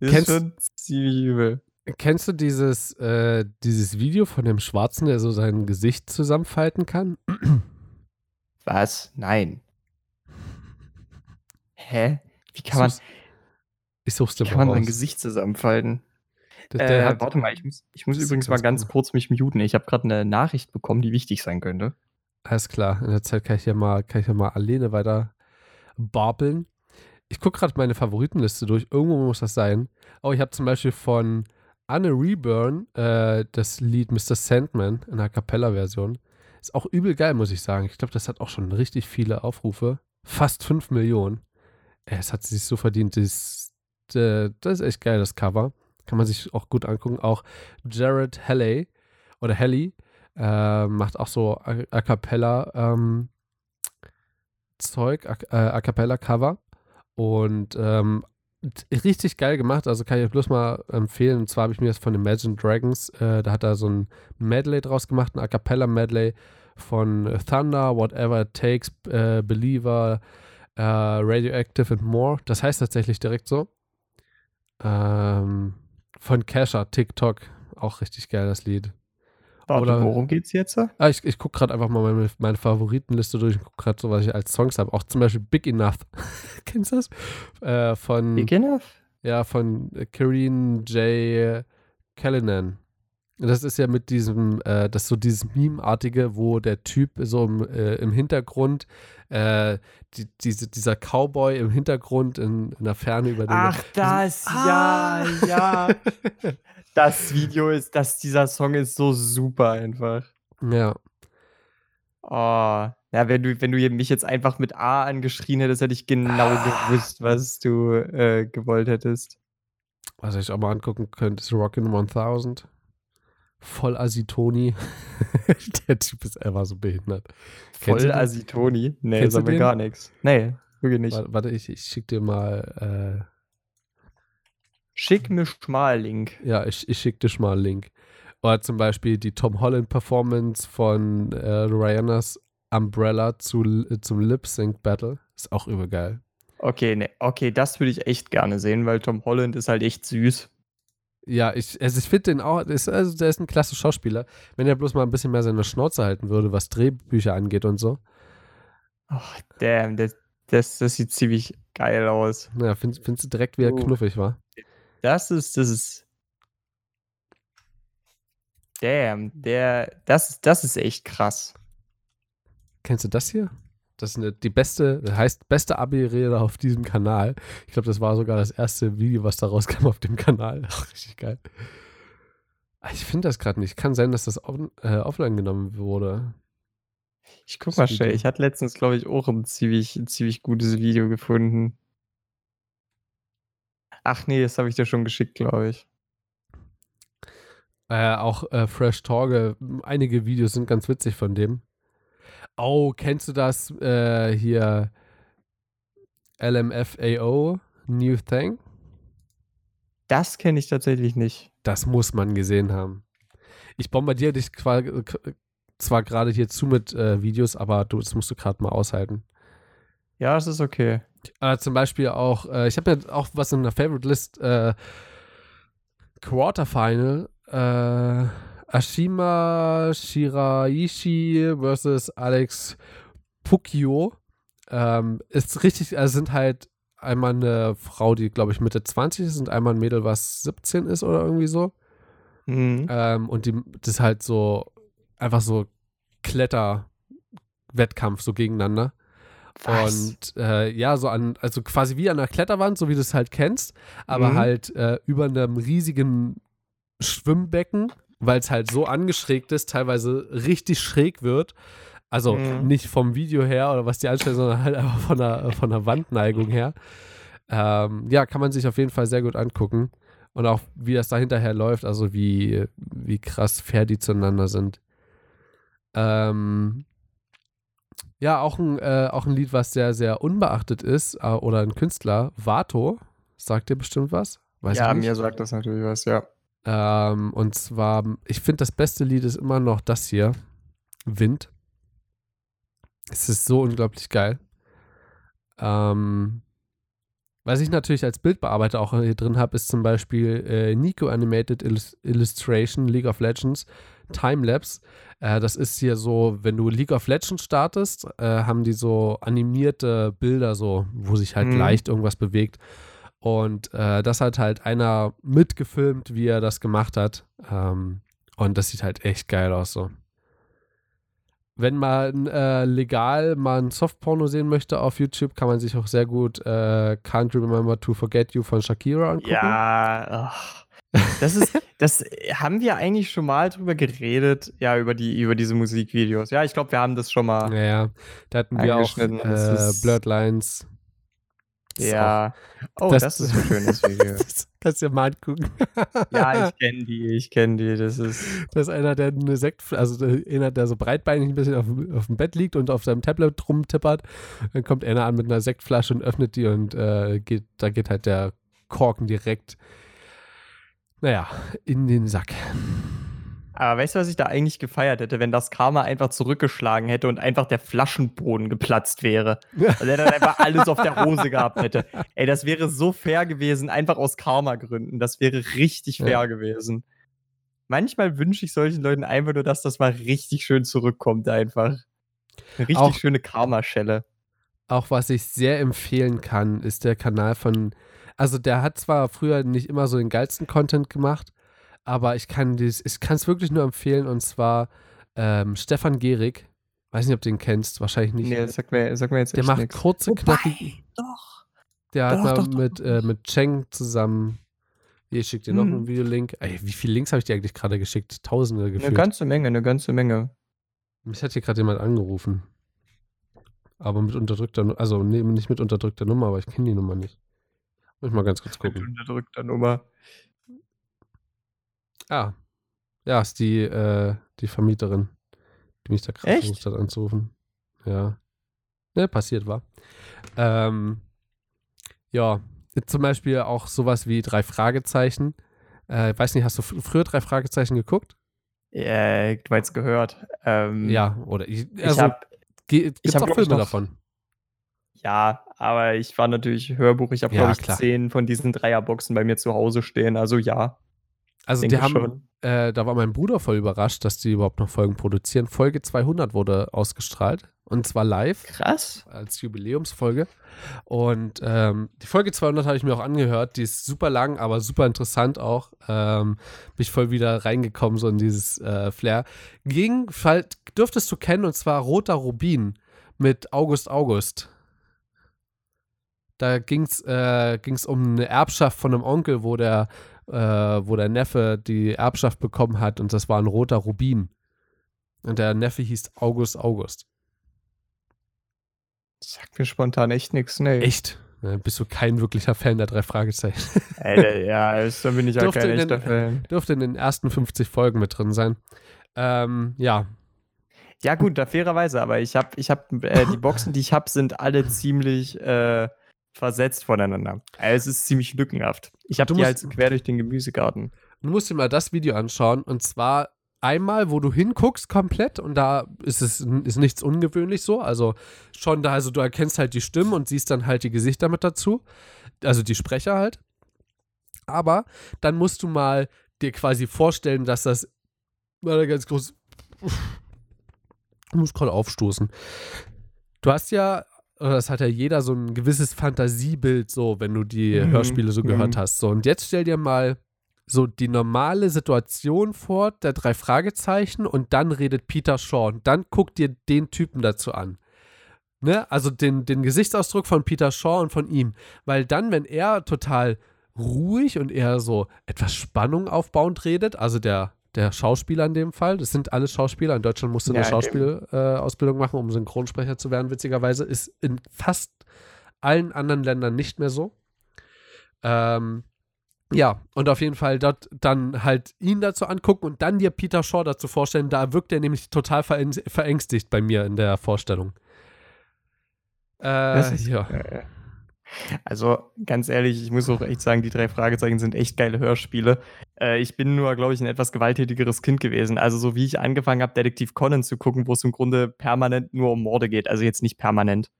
Ist Kennst- schon ziemlich übel. Kennst du dieses, äh, dieses Video von dem Schwarzen, der so sein Gesicht zusammenfalten kann? Was? Nein. Hä? Wie kann man, Ich such's dir wie kann mal man sein. Gesicht zusammenfalten? Der, der äh, hat, warte mal, ich muss, ich muss übrigens mal ganz cool. kurz mich muten. Ich habe gerade eine Nachricht bekommen, die wichtig sein könnte. Alles klar. In der Zeit kann ich ja mal, kann ich ja mal alleine weiter barbeln. Ich gucke gerade meine Favoritenliste durch. Irgendwo muss das sein. Oh, ich habe zum Beispiel von Anne Reburn äh, das Lied Mr. Sandman in der Capella-Version. Ist auch übel geil, muss ich sagen. Ich glaube, das hat auch schon richtig viele Aufrufe. Fast 5 Millionen. Es hat sich so verdient. Das, äh, das ist echt geil, das Cover. Kann man sich auch gut angucken. Auch Jared Halley oder Halley äh, macht auch so A, A Cappella ähm, Zeug, A, äh, A Cappella Cover. Und ähm, richtig geil gemacht. Also kann ich bloß mal empfehlen. Und zwar habe ich mir das von Imagine Dragons, äh, da hat er so ein Medley draus gemacht, ein A Cappella Medley von Thunder, Whatever It Takes, äh, Believer, äh, Radioactive and More. Das heißt tatsächlich direkt so. Ähm, von Kesha, TikTok. Auch richtig geil, das Lied. Warte, Oder- worum geht's jetzt? Ah, ich ich gucke gerade einfach mal meine, meine Favoritenliste durch und gucke gerade so, was ich als Songs habe. Auch zum Beispiel Big Enough. (laughs) Kennst du das? Äh, von, Big enough? ja, von Karine J. Callanan. Das ist ja mit diesem, äh, das ist so dieses Meme-artige, wo der Typ so im, äh, im Hintergrund, äh, die, diese, dieser Cowboy im Hintergrund in, in der Ferne über den. Ach, das, Ah. ja, ja. (laughs) Das Video ist, dass dieser Song ist so super einfach. Ja, Oh, ja, wenn du, wenn du mich jetzt einfach mit A angeschrien hättest, hätte ich genau Ah. gewusst, was du äh, gewollt hättest. was ich auch mal angucken könnte, ist Rockin' 1000. Voll Asitoni. (laughs) der Typ ist einfach so behindert. Voll? Asitoni? Nee, Kennst sag mir gar nichts. Nee, wirklich nicht. Warte, warte ich, ich schick dir mal, Schick mir mal Link. äh, ja, ich, ich schick dir mal Link. Oder zum Beispiel die Tom Holland Performance von äh, Rihannas Umbrella zu, äh, zum Lip Sync Battle. Ist auch übel geil. Okay, nee, okay, das würde ich echt gerne sehen, weil Tom Holland ist halt echt süß. Ja, ich, also ich finde den auch, ist, also der ist ein klasse Schauspieler. Wenn er bloß mal ein bisschen mehr seine Schnauze halten würde, was Drehbücher angeht und so. Oh, damn, das, das, das sieht ziemlich geil aus. Naja, find, findest du direkt, wie er Oh. knuffig war? Das ist, das ist. Damn, der, das, ist- das ist echt krass. Kennst du das hier? Das ist eine, die beste, das heißt beste Abi-Rede auf diesem Kanal. Ich glaube, das war sogar das erste Video, was da rauskam auf dem Kanal. Ach, (laughs) richtig geil. Ah, Ich finde das gerade nicht. Kann sein, dass das off, äh, offline genommen wurde. Ich guck Das mal schnell. Ich hatte letztens, glaube ich, auch ein ziemlich, ein ziemlich gutes Video gefunden. Ach nee, das habe ich dir schon geschickt, glaube ich. Äh, auch äh, Fresh Torge, einige Videos sind ganz witzig von dem. Oh, kennst du das äh, hier? LMFAO, New Thing? Das kenne ich tatsächlich nicht. Das muss man gesehen haben. Ich bombardiere dich zwar gerade hier zu mit äh, Videos, aber du, das musst du gerade mal aushalten. Ja, das ist okay. Äh, zum Beispiel auch, äh, ich habe ja auch was in der Favorite List, äh, Quarterfinal, äh, Ashima Shiraishi versus Alex Pukio. Ähm, ist richtig, also sind halt einmal eine Frau, die, glaube ich, Mitte 20 ist und einmal ein Mädel, was 17 ist oder irgendwie so. Mhm. Ähm, und die, das ist halt so, einfach so Kletterwettkampf so gegeneinander. Was? Und äh, ja, so an, also quasi wie an einer Kletterwand, so wie du es halt kennst, aber Mhm. halt äh, über einem riesigen Schwimmbecken, weil es halt so angeschrägt ist, teilweise richtig schräg wird. Also Mhm. nicht vom Video her oder was die anstellen, sondern halt einfach von der, von der Wandneigung her. Ähm, ja, kann man sich auf jeden Fall sehr gut angucken. Und auch wie das da hinterher läuft, also wie, wie krass fair die zueinander sind. Ähm, ja, auch ein, äh, auch ein Lied, was sehr, sehr unbeachtet ist, äh, oder ein Künstler, Vato, sagt dir bestimmt was? Weiß ja, mir sagt das natürlich was, ja. Ähm, und zwar, ich finde, das beste Lied ist immer noch das hier, Wind. Es ist so unglaublich geil. Ähm, was ich natürlich als Bildbearbeiter auch hier drin habe, ist zum Beispiel äh, Nico Animated Illus Illustration League of Legends. Timelapse. Äh, das ist hier so, wenn du League of Legends startest, äh, haben die so animierte Bilder, so, wo sich halt Mhm. leicht irgendwas bewegt. Und äh, das hat halt einer mitgefilmt, wie er das gemacht hat. Ähm, und das sieht halt echt geil aus so. Wenn man äh, legal mal ein Softporno sehen möchte auf YouTube, kann man sich auch sehr gut äh, Can't Remember to Forget You von Shakira angucken. Ja, ach. das ist, (laughs) das haben wir eigentlich schon mal drüber geredet, ja, über die, über diese Musikvideos. Ja, ich glaube, wir haben das schon mal. Ja, ja. Da hatten wir auch äh, Blurred Lines. Ja. Oh, das- das, ist ein schönes Video. Das kannst du dir mal angucken. (laughs) ja, ich kenne die, ich kenne die. Das ist. Das ist einer, der eine Sekt, also einer, der so breitbeinig ein bisschen auf, dem- auf dem Bett liegt und auf seinem Tablet rumtippert. Dann kommt einer an mit einer Sektflasche und öffnet die und äh, geht, da geht halt der Korken direkt, naja, in den Sack. Aber weißt du, was ich da eigentlich gefeiert hätte, wenn das Karma einfach zurückgeschlagen hätte und einfach der Flaschenboden geplatzt wäre? Also er dann einfach alles auf der Hose gehabt hätte. Ey, das wäre so fair gewesen, einfach aus Karma-Gründen. Das wäre richtig fair Ja. gewesen. Manchmal wünsche ich solchen Leuten einfach nur, dass das mal richtig schön zurückkommt, einfach. Eine richtig Auch- schöne Karma-Schelle. Auch was ich sehr empfehlen kann, ist der Kanal von, also der hat zwar früher nicht immer so den geilsten Content gemacht, aber ich kann dies, ich kann es wirklich nur empfehlen und zwar ähm, Stefan Gehrig. Weiß nicht, ob du den kennst, wahrscheinlich nicht. Nee, sag mir, sag mir jetzt der echt macht nix. kurze, Wobei, knackige. Doch. Der hat Doch, mal doch, doch, mit, doch, äh, mit Cheng zusammen. Hier, ich schicke dir noch Hm. einen Videolink. Ey, wie viele Links habe ich dir eigentlich gerade geschickt? Tausende Eine gefühlt. ganze Menge, eine ganze Menge. Mich hat hier gerade jemand angerufen. Aber mit unterdrückter, also nee, nicht mit unterdrückter Nummer, aber ich kenne die Nummer nicht. Muss ich mal ganz kurz Mit gucken. unterdrückter Nummer. Ah. Ja, ist die, äh, die Vermieterin, die mich da gerade versucht hat anzurufen. Ja. Ne, passiert war. Ähm, ja, zum Beispiel auch sowas wie drei Fragezeichen. Äh, ich weiß nicht, hast du fr- früher drei Fragezeichen geguckt? Äh, du meinst gehört. Ähm, Ja, oder ich, Ich also, hab, gibt es hab, auch ich, Filme noch- davon. ja, aber ich war natürlich Hörbuch. Ich habe, Ja, glaube ich, klar. zehn von diesen Dreierboxen bei mir zu Hause stehen. Also ja, Also denke die haben, schon. äh, da war mein Bruder voll überrascht, dass die überhaupt noch Folgen produzieren. Folge 200 wurde ausgestrahlt und zwar live. Krass. als Jubiläumsfolge. Und ähm, die Folge 200 habe ich mir auch angehört. Die ist super lang, aber super interessant auch. Ähm, bin ich voll wieder reingekommen, so in dieses äh, Flair. Ging, fall- dürftest du kennen, und zwar Roter Rubin mit August August. Da ging es äh, ging's um eine Erbschaft von einem Onkel, wo der, äh, wo der Neffe die Erbschaft bekommen hat und das war ein roter Rubin. Und der Neffe hieß August August. Sagt mir spontan echt nichts. Nee. Echt? Ja, bist du kein wirklicher Fan der drei Fragezeichen? (laughs) Alter, ja, dann bin ich ja Durfte kein in den- echter Fan. Dürfte in den ersten 50 Folgen mit drin sein. Ähm, ja. Ja, gut, da fairerweise, aber ich habe, ich habe, äh, die Boxen, die ich habe, sind alle ziemlich äh, versetzt voneinander. Also es ist ziemlich lückenhaft. Ich habe die musst- halt quer durch den Gemüsegarten. Du musst dir mal das Video anschauen und zwar einmal, wo du hinguckst komplett und da ist es ist nichts ungewöhnlich so. Also schon da, also du erkennst halt die Stimmen und siehst dann halt die Gesichter mit dazu. Also die Sprecher halt. Aber dann musst du mal dir quasi vorstellen, dass das. Warte, ganz groß. Ich muss gerade aufstoßen. Du hast ja, das hat ja jeder so ein gewisses Fantasiebild, so, wenn du die Mhm, Hörspiele so gehört mhm. hast. So, und jetzt stell dir mal so die normale Situation vor, der drei Fragezeichen, und dann redet Peter Shaw. Und dann guck dir den Typen dazu an. Ne? Also den, den Gesichtsausdruck von Peter Shaw und von ihm. Weil dann, wenn er total ruhig und eher so etwas Spannung aufbauend redet, also der, der Schauspieler in dem Fall, das sind alle Schauspieler, in Deutschland musst du Ja, eine Schauspielausbildung äh, machen, um Synchronsprecher zu werden, witzigerweise, ist in fast allen anderen Ländern nicht mehr so. Ähm, ja, und auf jeden Fall dort dann halt ihn dazu angucken und dann dir Peter Shaw dazu vorstellen. Da wirkt er nämlich total veräng- verängstigt bei mir in der Vorstellung. Äh, ist- ja. Äh, Also, ganz ehrlich, ich muss auch echt sagen, die drei Fragezeichen sind echt geile Hörspiele. Äh, ich bin nur, glaube ich, ein etwas gewalttätigeres Kind gewesen. Also, so wie ich angefangen habe, Detektiv Conan zu gucken, wo es im Grunde permanent nur um Morde geht. Also, jetzt nicht permanent.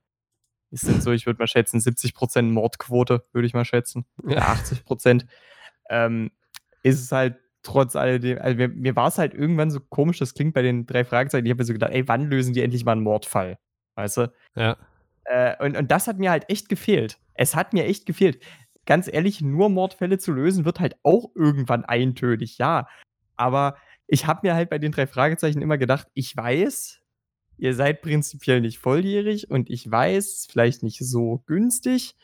Es sind so, ich würde mal schätzen, 70% Mordquote, würde ich mal schätzen. Oder Ja. 80%. Ähm, ist es halt trotz alledem, also mir, mir war es halt irgendwann so komisch, das klingt bei den drei Fragezeichen, ich habe mir so gedacht, ey, wann lösen die endlich mal einen Mordfall? Weißt du? Ja. Äh, und, und das hat mir halt echt gefehlt. Es hat mir echt gefehlt. Ganz ehrlich, nur Mordfälle zu lösen, wird halt auch irgendwann eintönig, ja. Aber ich habe mir halt bei den drei Fragezeichen immer gedacht, ich weiß, ihr seid prinzipiell nicht volljährig und ich weiß, vielleicht nicht so günstig,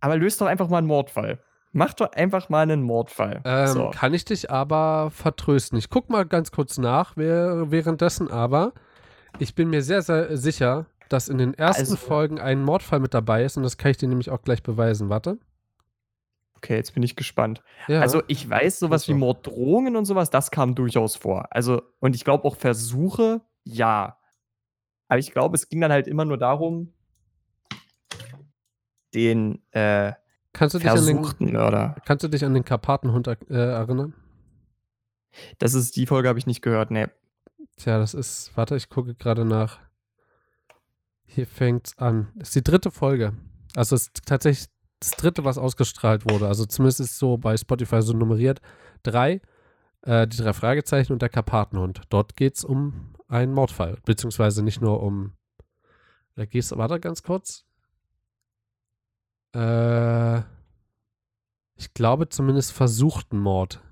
aber löst doch einfach mal einen Mordfall. Mach doch einfach mal einen Mordfall. Ähm, so. Kann ich dich aber vertrösten. Ich guck mal ganz kurz nach währenddessen, aber ich bin mir sehr, sehr sicher, dass in den ersten Also- Folgen ein Mordfall mit dabei ist und das kann ich dir nämlich auch gleich beweisen. Warte. Okay, jetzt bin ich gespannt. Ja. Also ich weiß, sowas Achso. wie Morddrohungen und sowas, das kam durchaus vor. Also, und ich glaube auch Versuche, ja. Aber ich glaube, es ging dann halt immer nur darum, den äh, kannst, du dich an den, versuchten Mörder. kannst du dich an den Karpatenhund äh, erinnern? Das ist die Folge, habe ich nicht gehört, ne. Tja, das ist. Warte, ich gucke gerade nach. Hier fängt's an. Das ist die dritte Folge. Also es ist tatsächlich das dritte, was ausgestrahlt wurde. Also zumindest ist so bei Spotify so nummeriert. Drei, äh, die drei Fragezeichen und der Karpatenhund. Dort geht es um einen Mordfall. Beziehungsweise nicht nur um. Da geht's, warte ganz kurz. Äh, ich glaube zumindest versuchten Mord.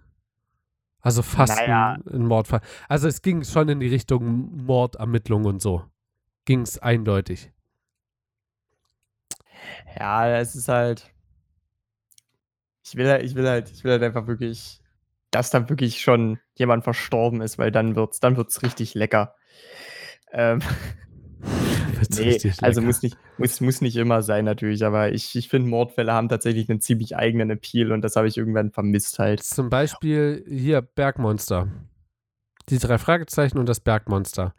Also fast Naja. ein, ein Mordfall. Also es ging schon in die Richtung Mordermittlung und so. Ging es eindeutig. Ja, es ist halt. Ich will, halt- ich will halt, ich will halt einfach wirklich, dass da wirklich schon jemand verstorben ist, weil dann wird's, dann wird's richtig lecker. Ähm, (laughs) nee, also muss nicht, muss, muss nicht immer sein natürlich, aber ich, ich finde Mordfälle haben tatsächlich einen ziemlich eigenen Appeal und das habe ich irgendwann vermisst halt. Zum Beispiel hier Bergmonster. Die drei Fragezeichen und das Bergmonster.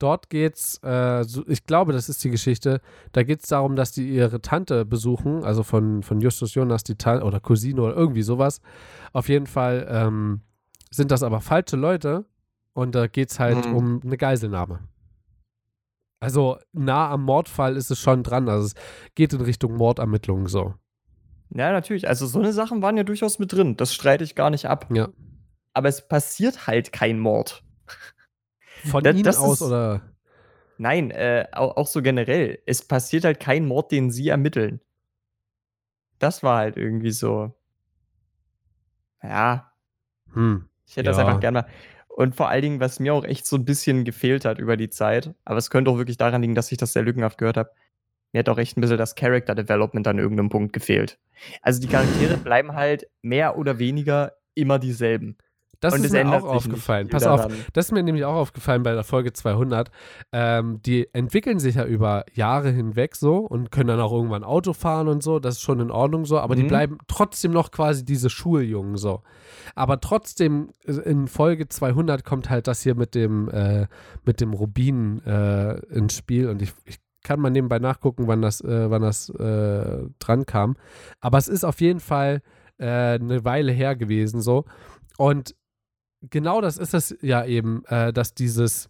Dort geht's, äh, so, ich glaube, das ist die Geschichte. Da geht es darum, dass die ihre Tante besuchen, also von, von Justus Jonas, die Tante oder Cousine oder irgendwie sowas. Auf jeden Fall ähm, sind das aber falsche Leute und da geht es halt Mhm. um eine Geiselnahme. Also nah am Mordfall ist es schon dran. Also es geht in Richtung Mordermittlungen so. Ja, natürlich. Also so eine Sachen waren ja durchaus mit drin. Das streite ich gar nicht ab. Ja. Aber es passiert halt kein Mord. Von Da- ihnen das aus ist- oder Nein, äh, auch, auch so generell. Es passiert halt kein Mord, den sie ermitteln. Das war halt irgendwie so. Ja, hm. ich hätte das Ja. einfach gerne mal. Und vor allen Dingen, was mir auch echt so ein bisschen gefehlt hat über die Zeit, aber es könnte auch wirklich daran liegen, dass ich das sehr lückenhaft gehört habe. Mir hat auch echt ein bisschen das Character Development an irgendeinem Punkt gefehlt. Also die Charaktere (laughs) bleiben halt mehr oder weniger immer dieselben. Das Und ist mir auch aufgefallen. Pass auf, daran. das ist mir nämlich auch aufgefallen bei der Folge 200. Ähm, die entwickeln sich ja über Jahre hinweg so und können dann auch irgendwann Auto fahren und so. Das ist schon in Ordnung so. Aber die Mhm. bleiben trotzdem noch quasi diese Schuljungen so. Aber trotzdem äh, in Folge 200 kommt halt das hier mit dem, äh, mit dem Rubin äh, ins Spiel. Und ich, ich kann mal nebenbei nachgucken, wann das, äh, wann das äh, dran kam. Aber es ist auf jeden Fall äh, eine Weile her gewesen so. Und genau das ist es ja eben, äh, dass dieses,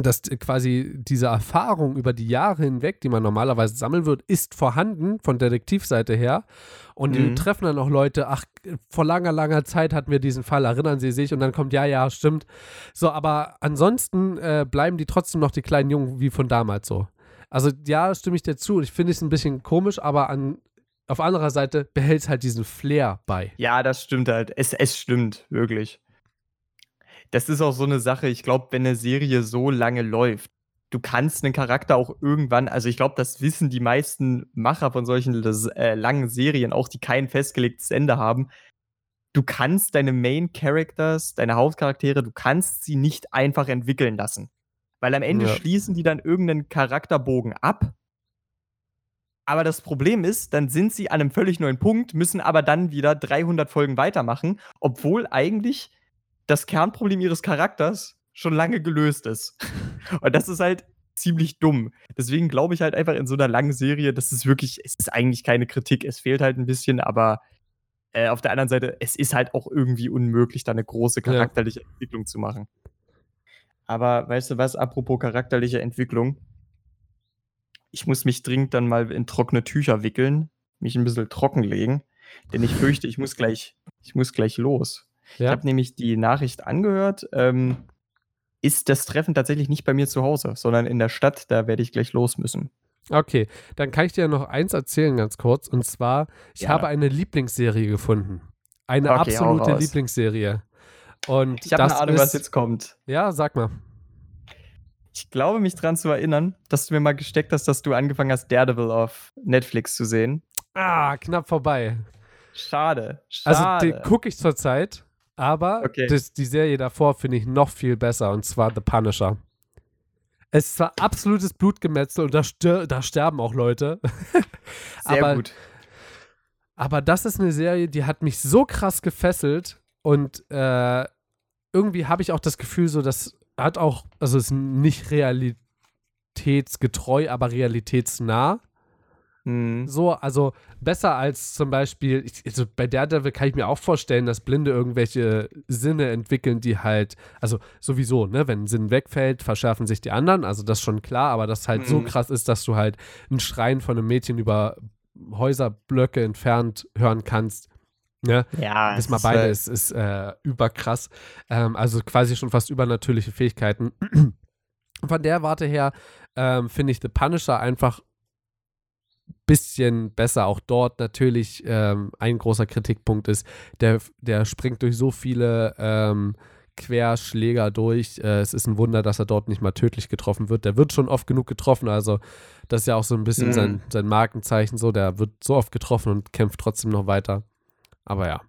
dass quasi diese Erfahrung über die Jahre hinweg, die man normalerweise sammeln wird, ist vorhanden von Detektivseite her. Und die Mhm. treffen dann auch Leute, ach, vor langer, langer Zeit hatten wir diesen Fall, erinnern Sie sich? Und dann kommt, ja, ja, stimmt. So, aber ansonsten äh, bleiben die trotzdem noch die kleinen Jungen wie von damals so. Also ja, stimme ich dir zu. Ich finde es ein bisschen komisch, aber an, auf anderer Seite behält es halt diesen Flair bei. Ja, das stimmt halt. Es, es stimmt, wirklich. Das ist auch so eine Sache, ich glaube, wenn eine Serie so lange läuft, du kannst einen Charakter auch irgendwann, also ich glaube, das wissen die meisten Macher von solchen äh, langen Serien, auch die kein festgelegtes Ende haben. Du kannst deine Main Characters, deine Hauptcharaktere, du kannst sie nicht einfach entwickeln lassen. Weil am Ende Ja. schließen die dann irgendeinen Charakterbogen ab. Aber das Problem ist, dann sind sie an einem völlig neuen Punkt, müssen aber dann wieder 300 Folgen weitermachen, obwohl eigentlich das Kernproblem ihres Charakters schon lange gelöst ist. (laughs) Und das ist halt ziemlich dumm. Deswegen glaube ich halt einfach in so einer langen Serie, das ist wirklich, es ist eigentlich keine Kritik, es fehlt halt ein bisschen, aber äh, auf der anderen Seite, es ist halt auch irgendwie unmöglich, da eine große Ja. charakterliche Entwicklung zu machen. Aber weißt du was, apropos charakterliche Entwicklung, ich muss mich dringend dann mal in trockene Tücher wickeln, mich ein bisschen trocken legen, denn ich fürchte, ich muss gleich Ich muss gleich los. Ich Ja? habe nämlich die Nachricht angehört. Ähm, ist das Treffen tatsächlich nicht bei mir zu Hause, sondern in der Stadt. Da werde ich gleich los müssen. Okay, dann kann ich dir noch eins erzählen, ganz kurz. Und zwar, ich Gerne. habe eine Lieblingsserie gefunden. Eine Okay, absolute. Lieblingsserie. Und Ich habe eine Ahnung, ist, was jetzt kommt. Ja, sag mal. Ich glaube, mich daran zu erinnern, dass du mir mal gesteckt hast, dass du angefangen hast, Daredevil auf Netflix zu sehen. Ah, knapp vorbei. Schade. Schade. Also, den gucke ich zurzeit, aber Okay. das, die Serie davor finde ich noch viel besser und zwar The Punisher. Es ist zwar absolutes Blutgemetzel und da, stir da sterben auch Leute, (laughs) Sehr aber- gut. aber das ist eine Serie, die hat mich so krass gefesselt und äh, irgendwie habe ich auch das Gefühl, so das hat auch, also es ist nicht realitätsgetreu, aber realitätsnah. Hm. So, also besser als zum Beispiel, ich, also bei Daredevil kann ich mir auch vorstellen, dass Blinde irgendwelche Sinne entwickeln, die halt, also sowieso, ne, wenn ein Sinn wegfällt, verschärfen sich die anderen, also das ist schon klar, aber das halt so Mhm. krass ist, dass du halt ein Schreien von einem Mädchen über Häuserblöcke entfernt hören kannst. Ne? Ja, wir es beide, halt- es ist äh, überkrass. Ähm, also quasi schon fast übernatürliche Fähigkeiten. (clears throat) Von der Warte her ähm, finde ich The Punisher einfach bisschen besser. Auch dort natürlich ähm, ein großer Kritikpunkt ist, der, der springt durch so viele ähm, Querschläger durch. Äh, es ist ein Wunder, dass er dort nicht mal tödlich getroffen wird. Der wird schon oft genug getroffen, also das ist ja auch so ein bisschen Mhm. sein, sein Markenzeichen so. Der wird so oft getroffen und kämpft trotzdem noch weiter. Aber ja.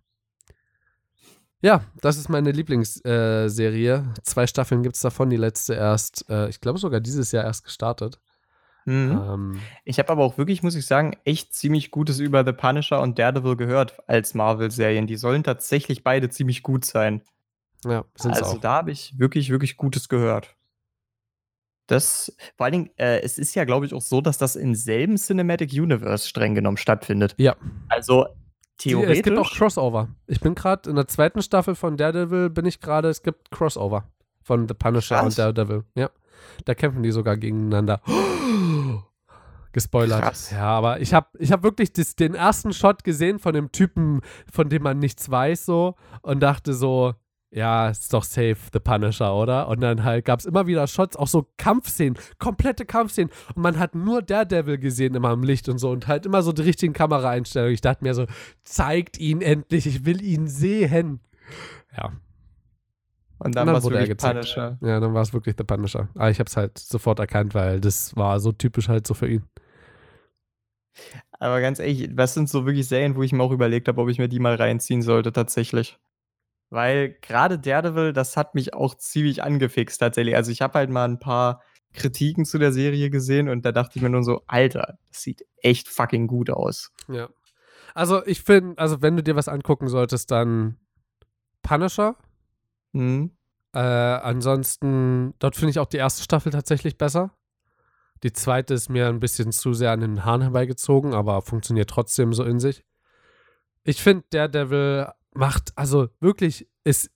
Ja, das ist meine Lieblingsserie. Äh. Zwei Staffeln gibt es davon, die letzte erst, äh, ich glaube sogar dieses Jahr erst gestartet. Mhm. Ähm, Ich habe aber auch wirklich, muss ich sagen, echt ziemlich Gutes über The Punisher und Daredevil gehört als Marvel-Serien. Die sollen tatsächlich beide ziemlich gut sein. ja, sind also auch. da habe ich wirklich, wirklich Gutes gehört. Das, vor allen Dingen, äh, es ist ja, glaube ich, auch so, dass das im selben Cinematic Universe streng genommen stattfindet. Ja. Also theoretisch. Es gibt auch Crossover. Ich bin gerade in der zweiten Staffel von Daredevil, bin ich gerade, es gibt Crossover von The Punisher Krass. und Daredevil. Ja. Da kämpfen die sogar gegeneinander. (gasps) Gespoilert. Krass. Ja, aber ich habe ich hab wirklich das, den ersten Shot gesehen von dem Typen, von dem man nichts weiß, so und dachte so, ja, ist doch safe The Punisher, oder? Und dann halt gab es immer wieder Shots, auch so Kampfszenen, komplette Kampfszenen. Und man hat nur Daredevil gesehen immer im Licht und so und halt immer so die richtigen Kameraeinstellungen. Ich dachte mir so, zeigt ihn endlich, ich will ihn sehen. Ja, und dann dann war es wurde er wirklich gezeigt. Punisher. ja, dann war es wirklich The Punisher. Aber ich habe es halt sofort erkannt, weil das war so typisch halt so für ihn. Aber ganz ehrlich, was sind so wirklich Serien, wo ich mir auch überlegt habe, ob ich mir die mal reinziehen sollte, tatsächlich. Weil gerade Daredevil, das hat mich auch ziemlich angefixt, tatsächlich. Also ich habe halt mal ein paar Kritiken zu der Serie gesehen und da dachte ich mir nur so, Alter, das sieht echt fucking gut aus. Ja. Also ich finde, also wenn du dir was angucken solltest, dann Punisher. Hm? Äh, ansonsten, dort finde ich auch die erste Staffel tatsächlich besser. Die zweite ist mir ein bisschen zu sehr an den Haaren herbeigezogen, aber funktioniert trotzdem so in sich. Ich finde, Daredevil macht, also wirklich, ist.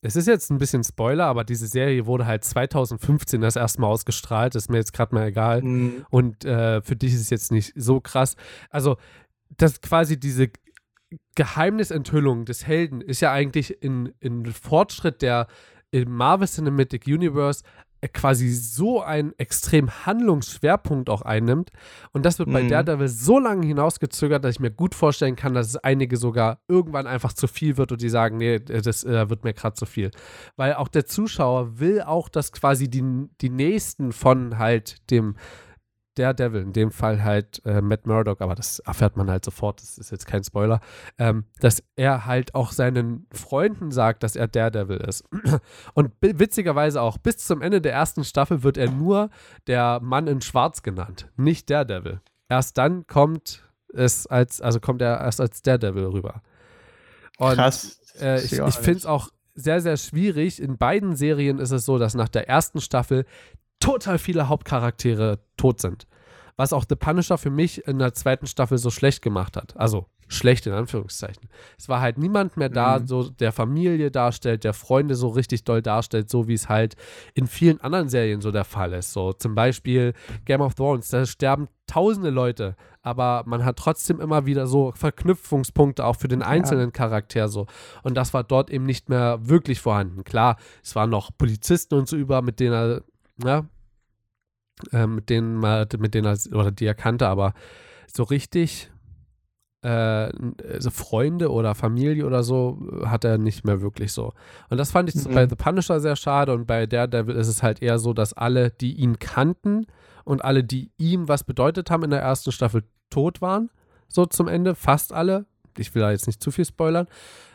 Es ist jetzt ein bisschen Spoiler, aber diese Serie wurde halt 2015 das erste Mal ausgestrahlt. Ist mir jetzt gerade mal egal. Hm. Und äh, für dich ist es jetzt nicht so krass. Also, das quasi diese Geheimnisenthüllung des Helden ist ja eigentlich in, in Fortschritt der im Marvel Cinematic Universe quasi so einen extrem Handlungsschwerpunkt auch einnimmt. Und das wird bei Mhm. Daredevil so lange hinausgezögert, dass ich mir gut vorstellen kann, dass es einige sogar irgendwann einfach zu viel wird und die sagen, nee, das äh, wird mir gerade zu viel. Weil auch der Zuschauer will auch, dass quasi die, die Nächsten von halt dem Daredevil, in dem Fall halt äh, Matt Murdock, aber das erfährt man halt sofort, das ist jetzt kein Spoiler, ähm, dass er halt auch seinen Freunden sagt, dass er Daredevil ist. (clears throat) Und witzigerweise auch, bis zum Ende der ersten Staffel wird er nur der Mann in Schwarz genannt, nicht Daredevil. Erst dann kommt es als, also kommt er erst als Daredevil rüber. Und Krass. äh, ich ich finde es auch sehr, sehr schwierig. In beiden Serien ist es so, dass nach der ersten Staffel total viele Hauptcharaktere tot sind. Was auch The Punisher für mich in der zweiten Staffel so schlecht gemacht hat. Also schlecht in Anführungszeichen. Es war halt niemand mehr da, Mhm. so der Familie darstellt, der Freunde so richtig doll darstellt, so wie es halt in vielen anderen Serien so der Fall ist. So zum Beispiel Game of Thrones, da sterben tausende Leute, aber man hat trotzdem immer wieder so Verknüpfungspunkte auch für den einzelnen ja. Charakter so. Und das war dort eben nicht mehr wirklich vorhanden. Klar, es waren noch Polizisten und so über, mit denen er, ja, äh, mit denen, mit denen er, oder die er kannte, aber so richtig äh, also Freunde oder Familie oder so hat er nicht mehr wirklich so. Und das fand ich mhm. bei The Punisher sehr schade und bei Daredevil ist es halt eher so, dass alle, die ihn kannten und alle, die ihm was bedeutet haben in der ersten Staffel, tot waren. So zum Ende, fast alle. Ich will da jetzt nicht zu viel spoilern.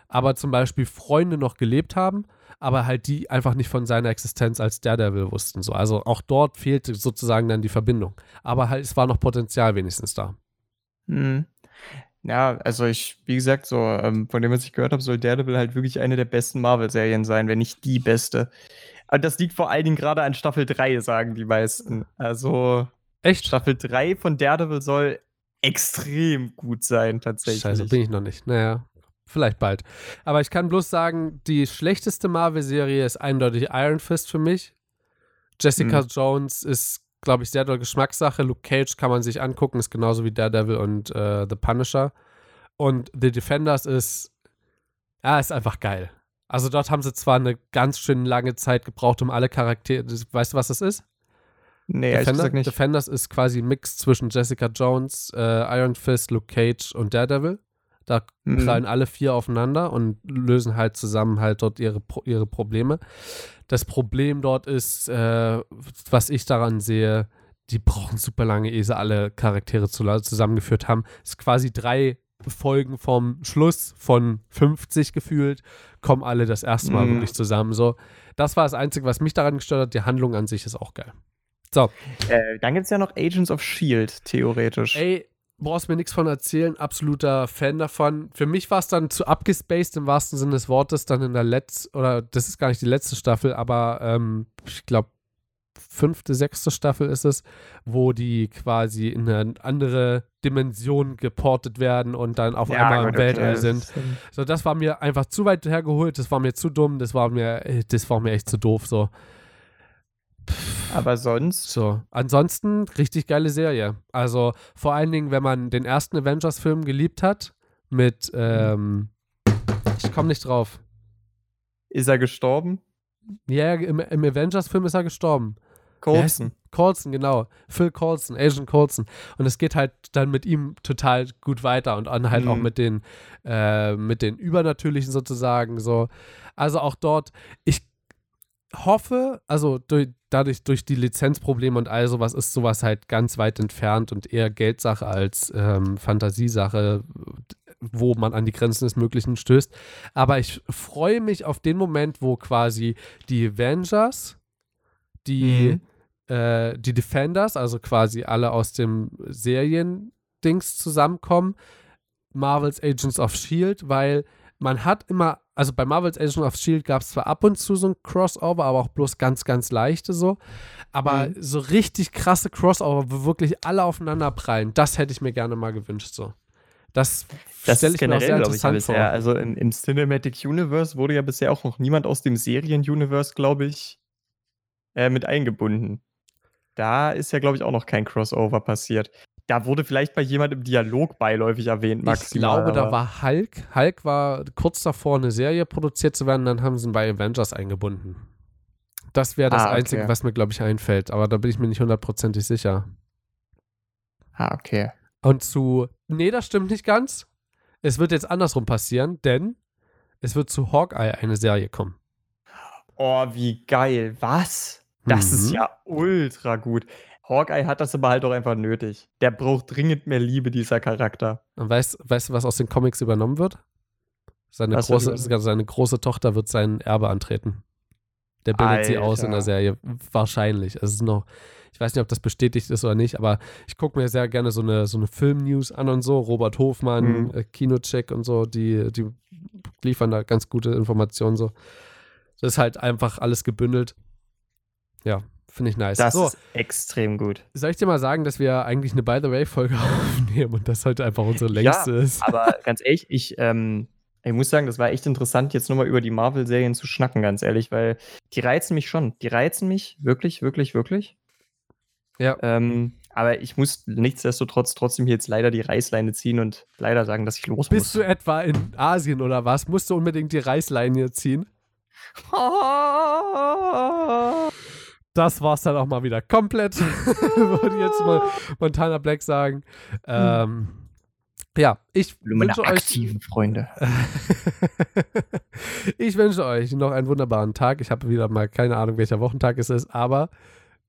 Aber zum Beispiel Freunde noch gelebt haben, aber halt die einfach nicht von seiner Existenz als Daredevil wussten. So. Also auch dort fehlte sozusagen dann die Verbindung. Aber halt, es war noch Potenzial wenigstens da. Mhm. Ja, also ich, wie gesagt, so, ähm, von dem, was ich gehört habe, soll Daredevil halt wirklich eine der besten Marvel-Serien sein, wenn nicht die beste. Aber das liegt vor allen Dingen gerade an Staffel 3, sagen die meisten. Also, echt? Staffel 3 von Daredevil soll extrem gut sein, tatsächlich. Scheiße, bin ich noch nicht. Naja, vielleicht bald. Aber ich kann bloß sagen, die schlechteste Marvel-Serie ist eindeutig Iron Fist für mich. Jessica hm. Jones ist glaube ich, sehr doll Geschmackssache. Luke Cage kann man sich angucken, ist genauso wie Daredevil und äh, The Punisher. Und The Defenders ist, ja, ist einfach geil. Also dort haben sie zwar eine ganz schön lange Zeit gebraucht, um alle Charaktere, weißt du, was das ist? Nee, Defender, nicht. Defenders ist quasi ein Mix zwischen Jessica Jones, äh, Iron Fist, Luke Cage und Daredevil. Da mhm. prallen alle vier aufeinander und lösen halt zusammen halt dort ihre, ihre Probleme. Das Problem dort ist, äh, was ich daran sehe, die brauchen super lange, ehe sie alle Charaktere zusammengeführt haben. Es ist quasi drei Folgen vom Schluss von 50 gefühlt, kommen alle das erste Mal mhm. wirklich zusammen. So, das war das Einzige, was mich daran gestört hat. Die Handlung an sich ist auch geil. So. Äh, dann gibt es ja noch Agents of Shield, theoretisch. Ey, brauchst mir nichts von erzählen, absoluter Fan davon. Für mich war es dann zu abgespaced im wahrsten Sinne des Wortes, dann in der letzten, oder das ist gar nicht die letzte Staffel, aber ähm, ich glaube, fünfte, sechste Staffel ist es, wo die quasi in eine andere Dimension geportet werden und dann auf ja, einmal im Weltall sind. So, das war mir einfach zu weit hergeholt, das war mir zu dumm, das war mir, äh, das war mir echt zu doof so. Aber sonst? So. Ansonsten richtig geile Serie. Also vor allen Dingen, wenn man den ersten Avengers-Film geliebt hat, mit, ähm, ich komme nicht drauf. Ist er gestorben? Ja, im, im Avengers-Film ist er gestorben. Colson. Colson, genau. Phil Colson, Asian Colson. Und es geht halt dann mit ihm total gut weiter und dann halt mhm. auch mit den, äh, mit den Übernatürlichen sozusagen so. Also auch dort, ich hoffe, also durch, dadurch durch die Lizenzprobleme und all sowas ist sowas halt ganz weit entfernt und eher Geldsache als ähm, Fantasiesache, wo man an die Grenzen des Möglichen stößt. Aber ich freue mich auf den Moment, wo quasi die Avengers, die, mhm. äh, die Defenders, also quasi alle aus dem Serien-Dings zusammenkommen, Marvel's Agents of Shield, weil man hat immer also bei Marvel's Agents of Shield gab es zwar ab und zu so ein Crossover, aber auch bloß ganz, ganz leichte so. Aber mhm. so richtig krasse Crossover, wo wirklich alle aufeinander prallen, das hätte ich mir gerne mal gewünscht so. Das, das stelle ich generell, mir auch sehr interessant ich, vor. Bisher. Also im, im Cinematic Universe wurde ja bisher auch noch niemand aus dem Serien-Universe, glaube ich, äh, mit eingebunden. Da ist ja, glaube ich, auch noch kein Crossover passiert. Da wurde vielleicht bei jemandem im Dialog beiläufig erwähnt, maximal. Ich glaube, da war Hulk. Hulk war kurz davor, eine Serie produziert zu werden, dann haben sie ihn bei Avengers eingebunden. Das wäre das ah, okay. Einzige, was mir, glaube ich, einfällt. Aber da bin ich mir nicht hundertprozentig sicher. Ah, okay. Und zu. Nee, das stimmt nicht ganz. Es wird jetzt andersrum passieren, denn es wird zu Hawkeye eine Serie kommen. Oh, wie geil. Was? Das mhm. ist ja ultra gut. Hawkeye hat das aber halt auch einfach nötig. Der braucht dringend mehr Liebe, dieser Charakter. Und weißt, weißt du, was aus den Comics übernommen wird? Seine, große, seine große Tochter wird sein Erbe antreten. Der bildet Alter. sie aus in der Serie. Wahrscheinlich. Es ist noch, ich weiß nicht, ob das bestätigt ist oder nicht, aber ich gucke mir sehr gerne so eine, so eine Film-News an und so. Robert Hofmann, mhm. äh, Kinocheck und so, die, die liefern da ganz gute Informationen so. Das ist halt einfach alles gebündelt. Ja, Finde ich nice. Das so, ist extrem gut. Soll ich dir mal sagen, dass wir eigentlich eine By the Way-Folge (laughs) aufnehmen und das heute einfach unsere längste ja, ist? Aber ganz ehrlich, ich, ähm, ich muss sagen, das war echt interessant, jetzt nochmal über die Marvel-Serien zu schnacken, ganz ehrlich, weil die reizen mich schon. Die reizen mich wirklich, wirklich, wirklich. Ja. Ähm, Aber ich muss nichtsdestotrotz trotzdem jetzt leider die Reißleine ziehen und leider sagen, dass ich los Bist muss. du etwa in Asien oder was? Musst du unbedingt die Reißleine ziehen? (laughs) Das war's dann auch mal wieder komplett. (laughs) Würde jetzt mal Montana Black sagen. Ähm, ja, ich Meine wünsche euch aktiven Freunde. (laughs) ich wünsche euch noch einen wunderbaren Tag. Ich habe wieder mal keine Ahnung, welcher Wochentag es ist, aber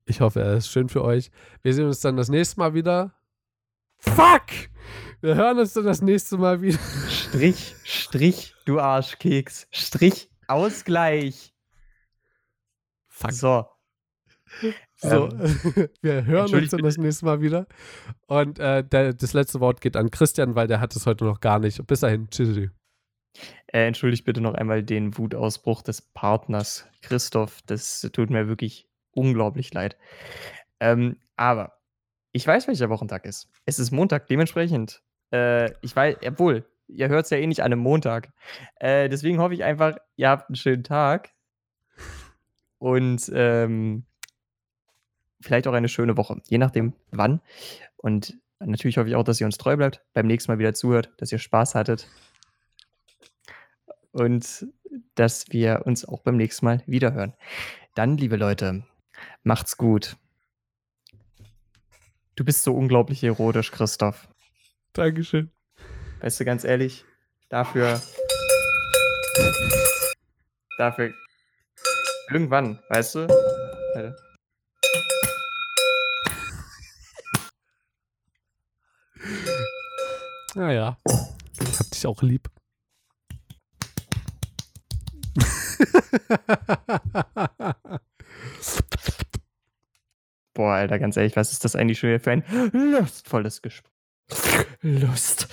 ich hoffe, er ist schön für euch. Wir sehen uns dann das nächste Mal wieder. Fuck! Wir hören uns dann das nächste Mal wieder. Strich, Strich, du Arschkeks. Strich, Ausgleich. Fuck. So. So, Ähm, (laughs) wir hören uns dann das nächste Mal wieder. Und äh, der, das letzte Wort geht an Christian, weil der hat es heute noch gar nicht. Bis dahin. Tschüssi. Äh, entschuldigt bitte noch einmal den Wutausbruch des Partners Christoph. Das tut mir wirklich unglaublich leid. Ähm, aber ich weiß, welcher Wochentag ist. Es ist Montag, dementsprechend. Äh, ich weiß, obwohl, ihr hört es ja eh nicht an einem Montag. Äh, deswegen hoffe ich einfach, ihr habt einen schönen Tag. Und ähm, vielleicht auch eine schöne Woche, je nachdem wann. Und natürlich hoffe ich auch, dass ihr uns treu bleibt, beim nächsten Mal wieder zuhört, dass ihr Spaß hattet und dass wir uns auch beim nächsten Mal wiederhören. Dann, liebe Leute, macht's gut. Du bist so unglaublich erotisch, Christoph. Dankeschön. Weißt du, ganz ehrlich, dafür. Dafür. Irgendwann, weißt du? Warte. Naja. Ich hab dich auch lieb. Boah, Alter, ganz ehrlich, was ist das eigentlich schon wieder für ein lustvolles Gespräch? Lust.